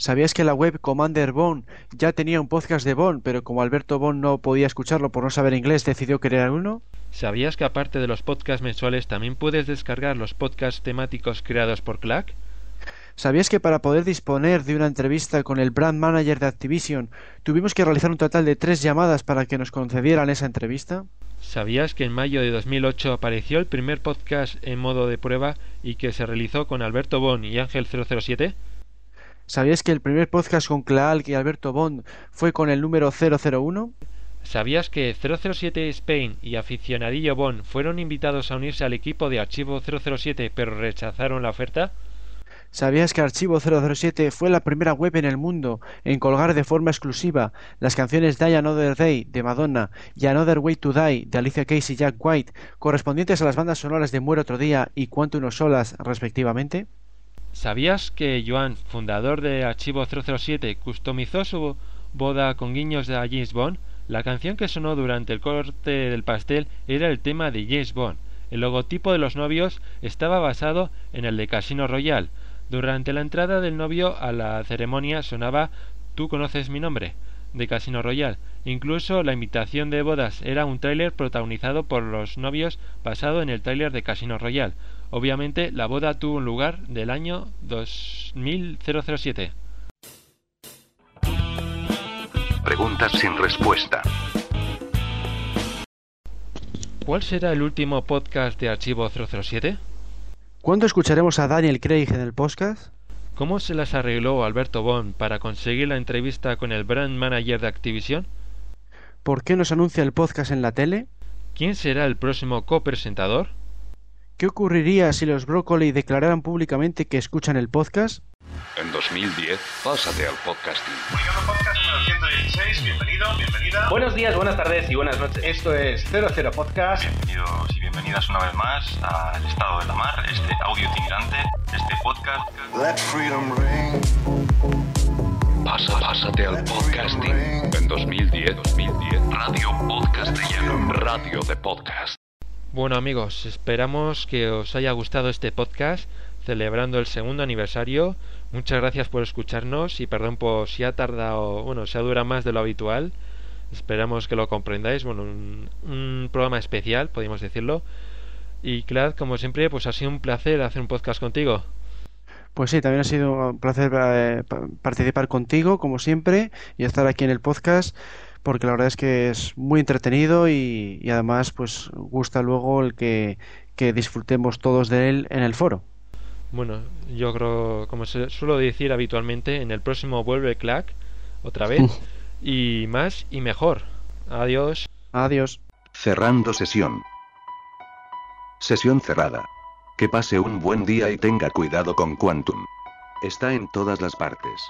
¿Sabías que la web Commander Bond ya tenía un podcast de Bond, pero como Alberto Bond no podía escucharlo por no saber inglés, decidió crear uno? ¿Sabías que aparte de los podcasts mensuales también puedes descargar los podcasts temáticos creados por Clack? ¿Sabías que para poder disponer de una entrevista con el brand manager de Activision tuvimos que realizar un total de tres llamadas para que nos concedieran esa entrevista? ¿Sabías que en mayo de 2008 apareció el primer podcast en modo de prueba y que se realizó con Alberto Bond y Ángel 007? ¿Sabías que el primer podcast con Claal y Alberto Bond fue con el número 001? ¿Sabías que 007 Spain y Aficionadillo Bond fueron invitados a unirse al equipo de Archivo 007 pero rechazaron la oferta? ¿Sabías que Archivo 007 fue la primera web en el mundo en colgar de forma exclusiva las canciones Die Another Day de Madonna y Another Way to Die de Alicia Keys y Jack White, correspondientes a las bandas sonoras de Muere otro día y Cuánto unos solas, respectivamente? ¿Sabías que Joan, fundador de Archivo 007, customizó su boda con guiños de James Bond? La canción que sonó durante el corte del pastel era el tema de James Bond. El logotipo de los novios estaba basado en el de Casino Royale. Durante la entrada del novio a la ceremonia sonaba Tú conoces mi nombre de Casino Royale. Incluso la invitación de bodas era un tráiler protagonizado por los novios basado en el tráiler de Casino Royale. Obviamente la boda tuvo un lugar del año 2007. Preguntas sin respuesta. ¿Cuál será el último podcast de Archivo 007? ¿Cuándo escucharemos a Daniel Craig en el podcast? ¿Cómo se las arregló Alberto Bond para conseguir la entrevista con el brand manager de Activision? ¿Por qué nos anuncia el podcast en la tele? ¿Quién será el próximo copresentador? ¿Qué ocurriría si los Broccoli declararan públicamente que escuchan el podcast? En 2010, pásate al podcasting. Podcast número 116, bienvenido, bienvenida. Buenos días, buenas tardes y buenas noches. Esto es 00 Podcast. Bienvenidos y bienvenidas una vez más al Estado de la Mar, este audio itinerante, este podcast. Let freedom ring. Pasa, pásate al podcasting. En 2010, 2010, Radio Podcastellano, Radio de Podcast. Bueno amigos, esperamos que os haya gustado este podcast celebrando el segundo aniversario. Muchas gracias por escucharnos y perdón por si ha tardado, bueno, si ha durado más de lo habitual. Esperamos que lo comprendáis. Bueno, un, un programa especial, podríamos decirlo. Y Clad, como siempre, pues ha sido un placer hacer un podcast contigo. Pues sí, también ha sido un placer eh, participar contigo, como siempre, y estar aquí en el podcast, porque la verdad es que es muy entretenido y, y además, pues gusta luego el que, que disfrutemos todos de él en el foro. Bueno, yo creo, como se suelo decir habitualmente, en el próximo vuelve Clack, otra vez, y más y mejor. Adiós. Adiós. Cerrando sesión. Sesión cerrada. Que pase un buen día y tenga cuidado con Quantum. Está en todas las partes.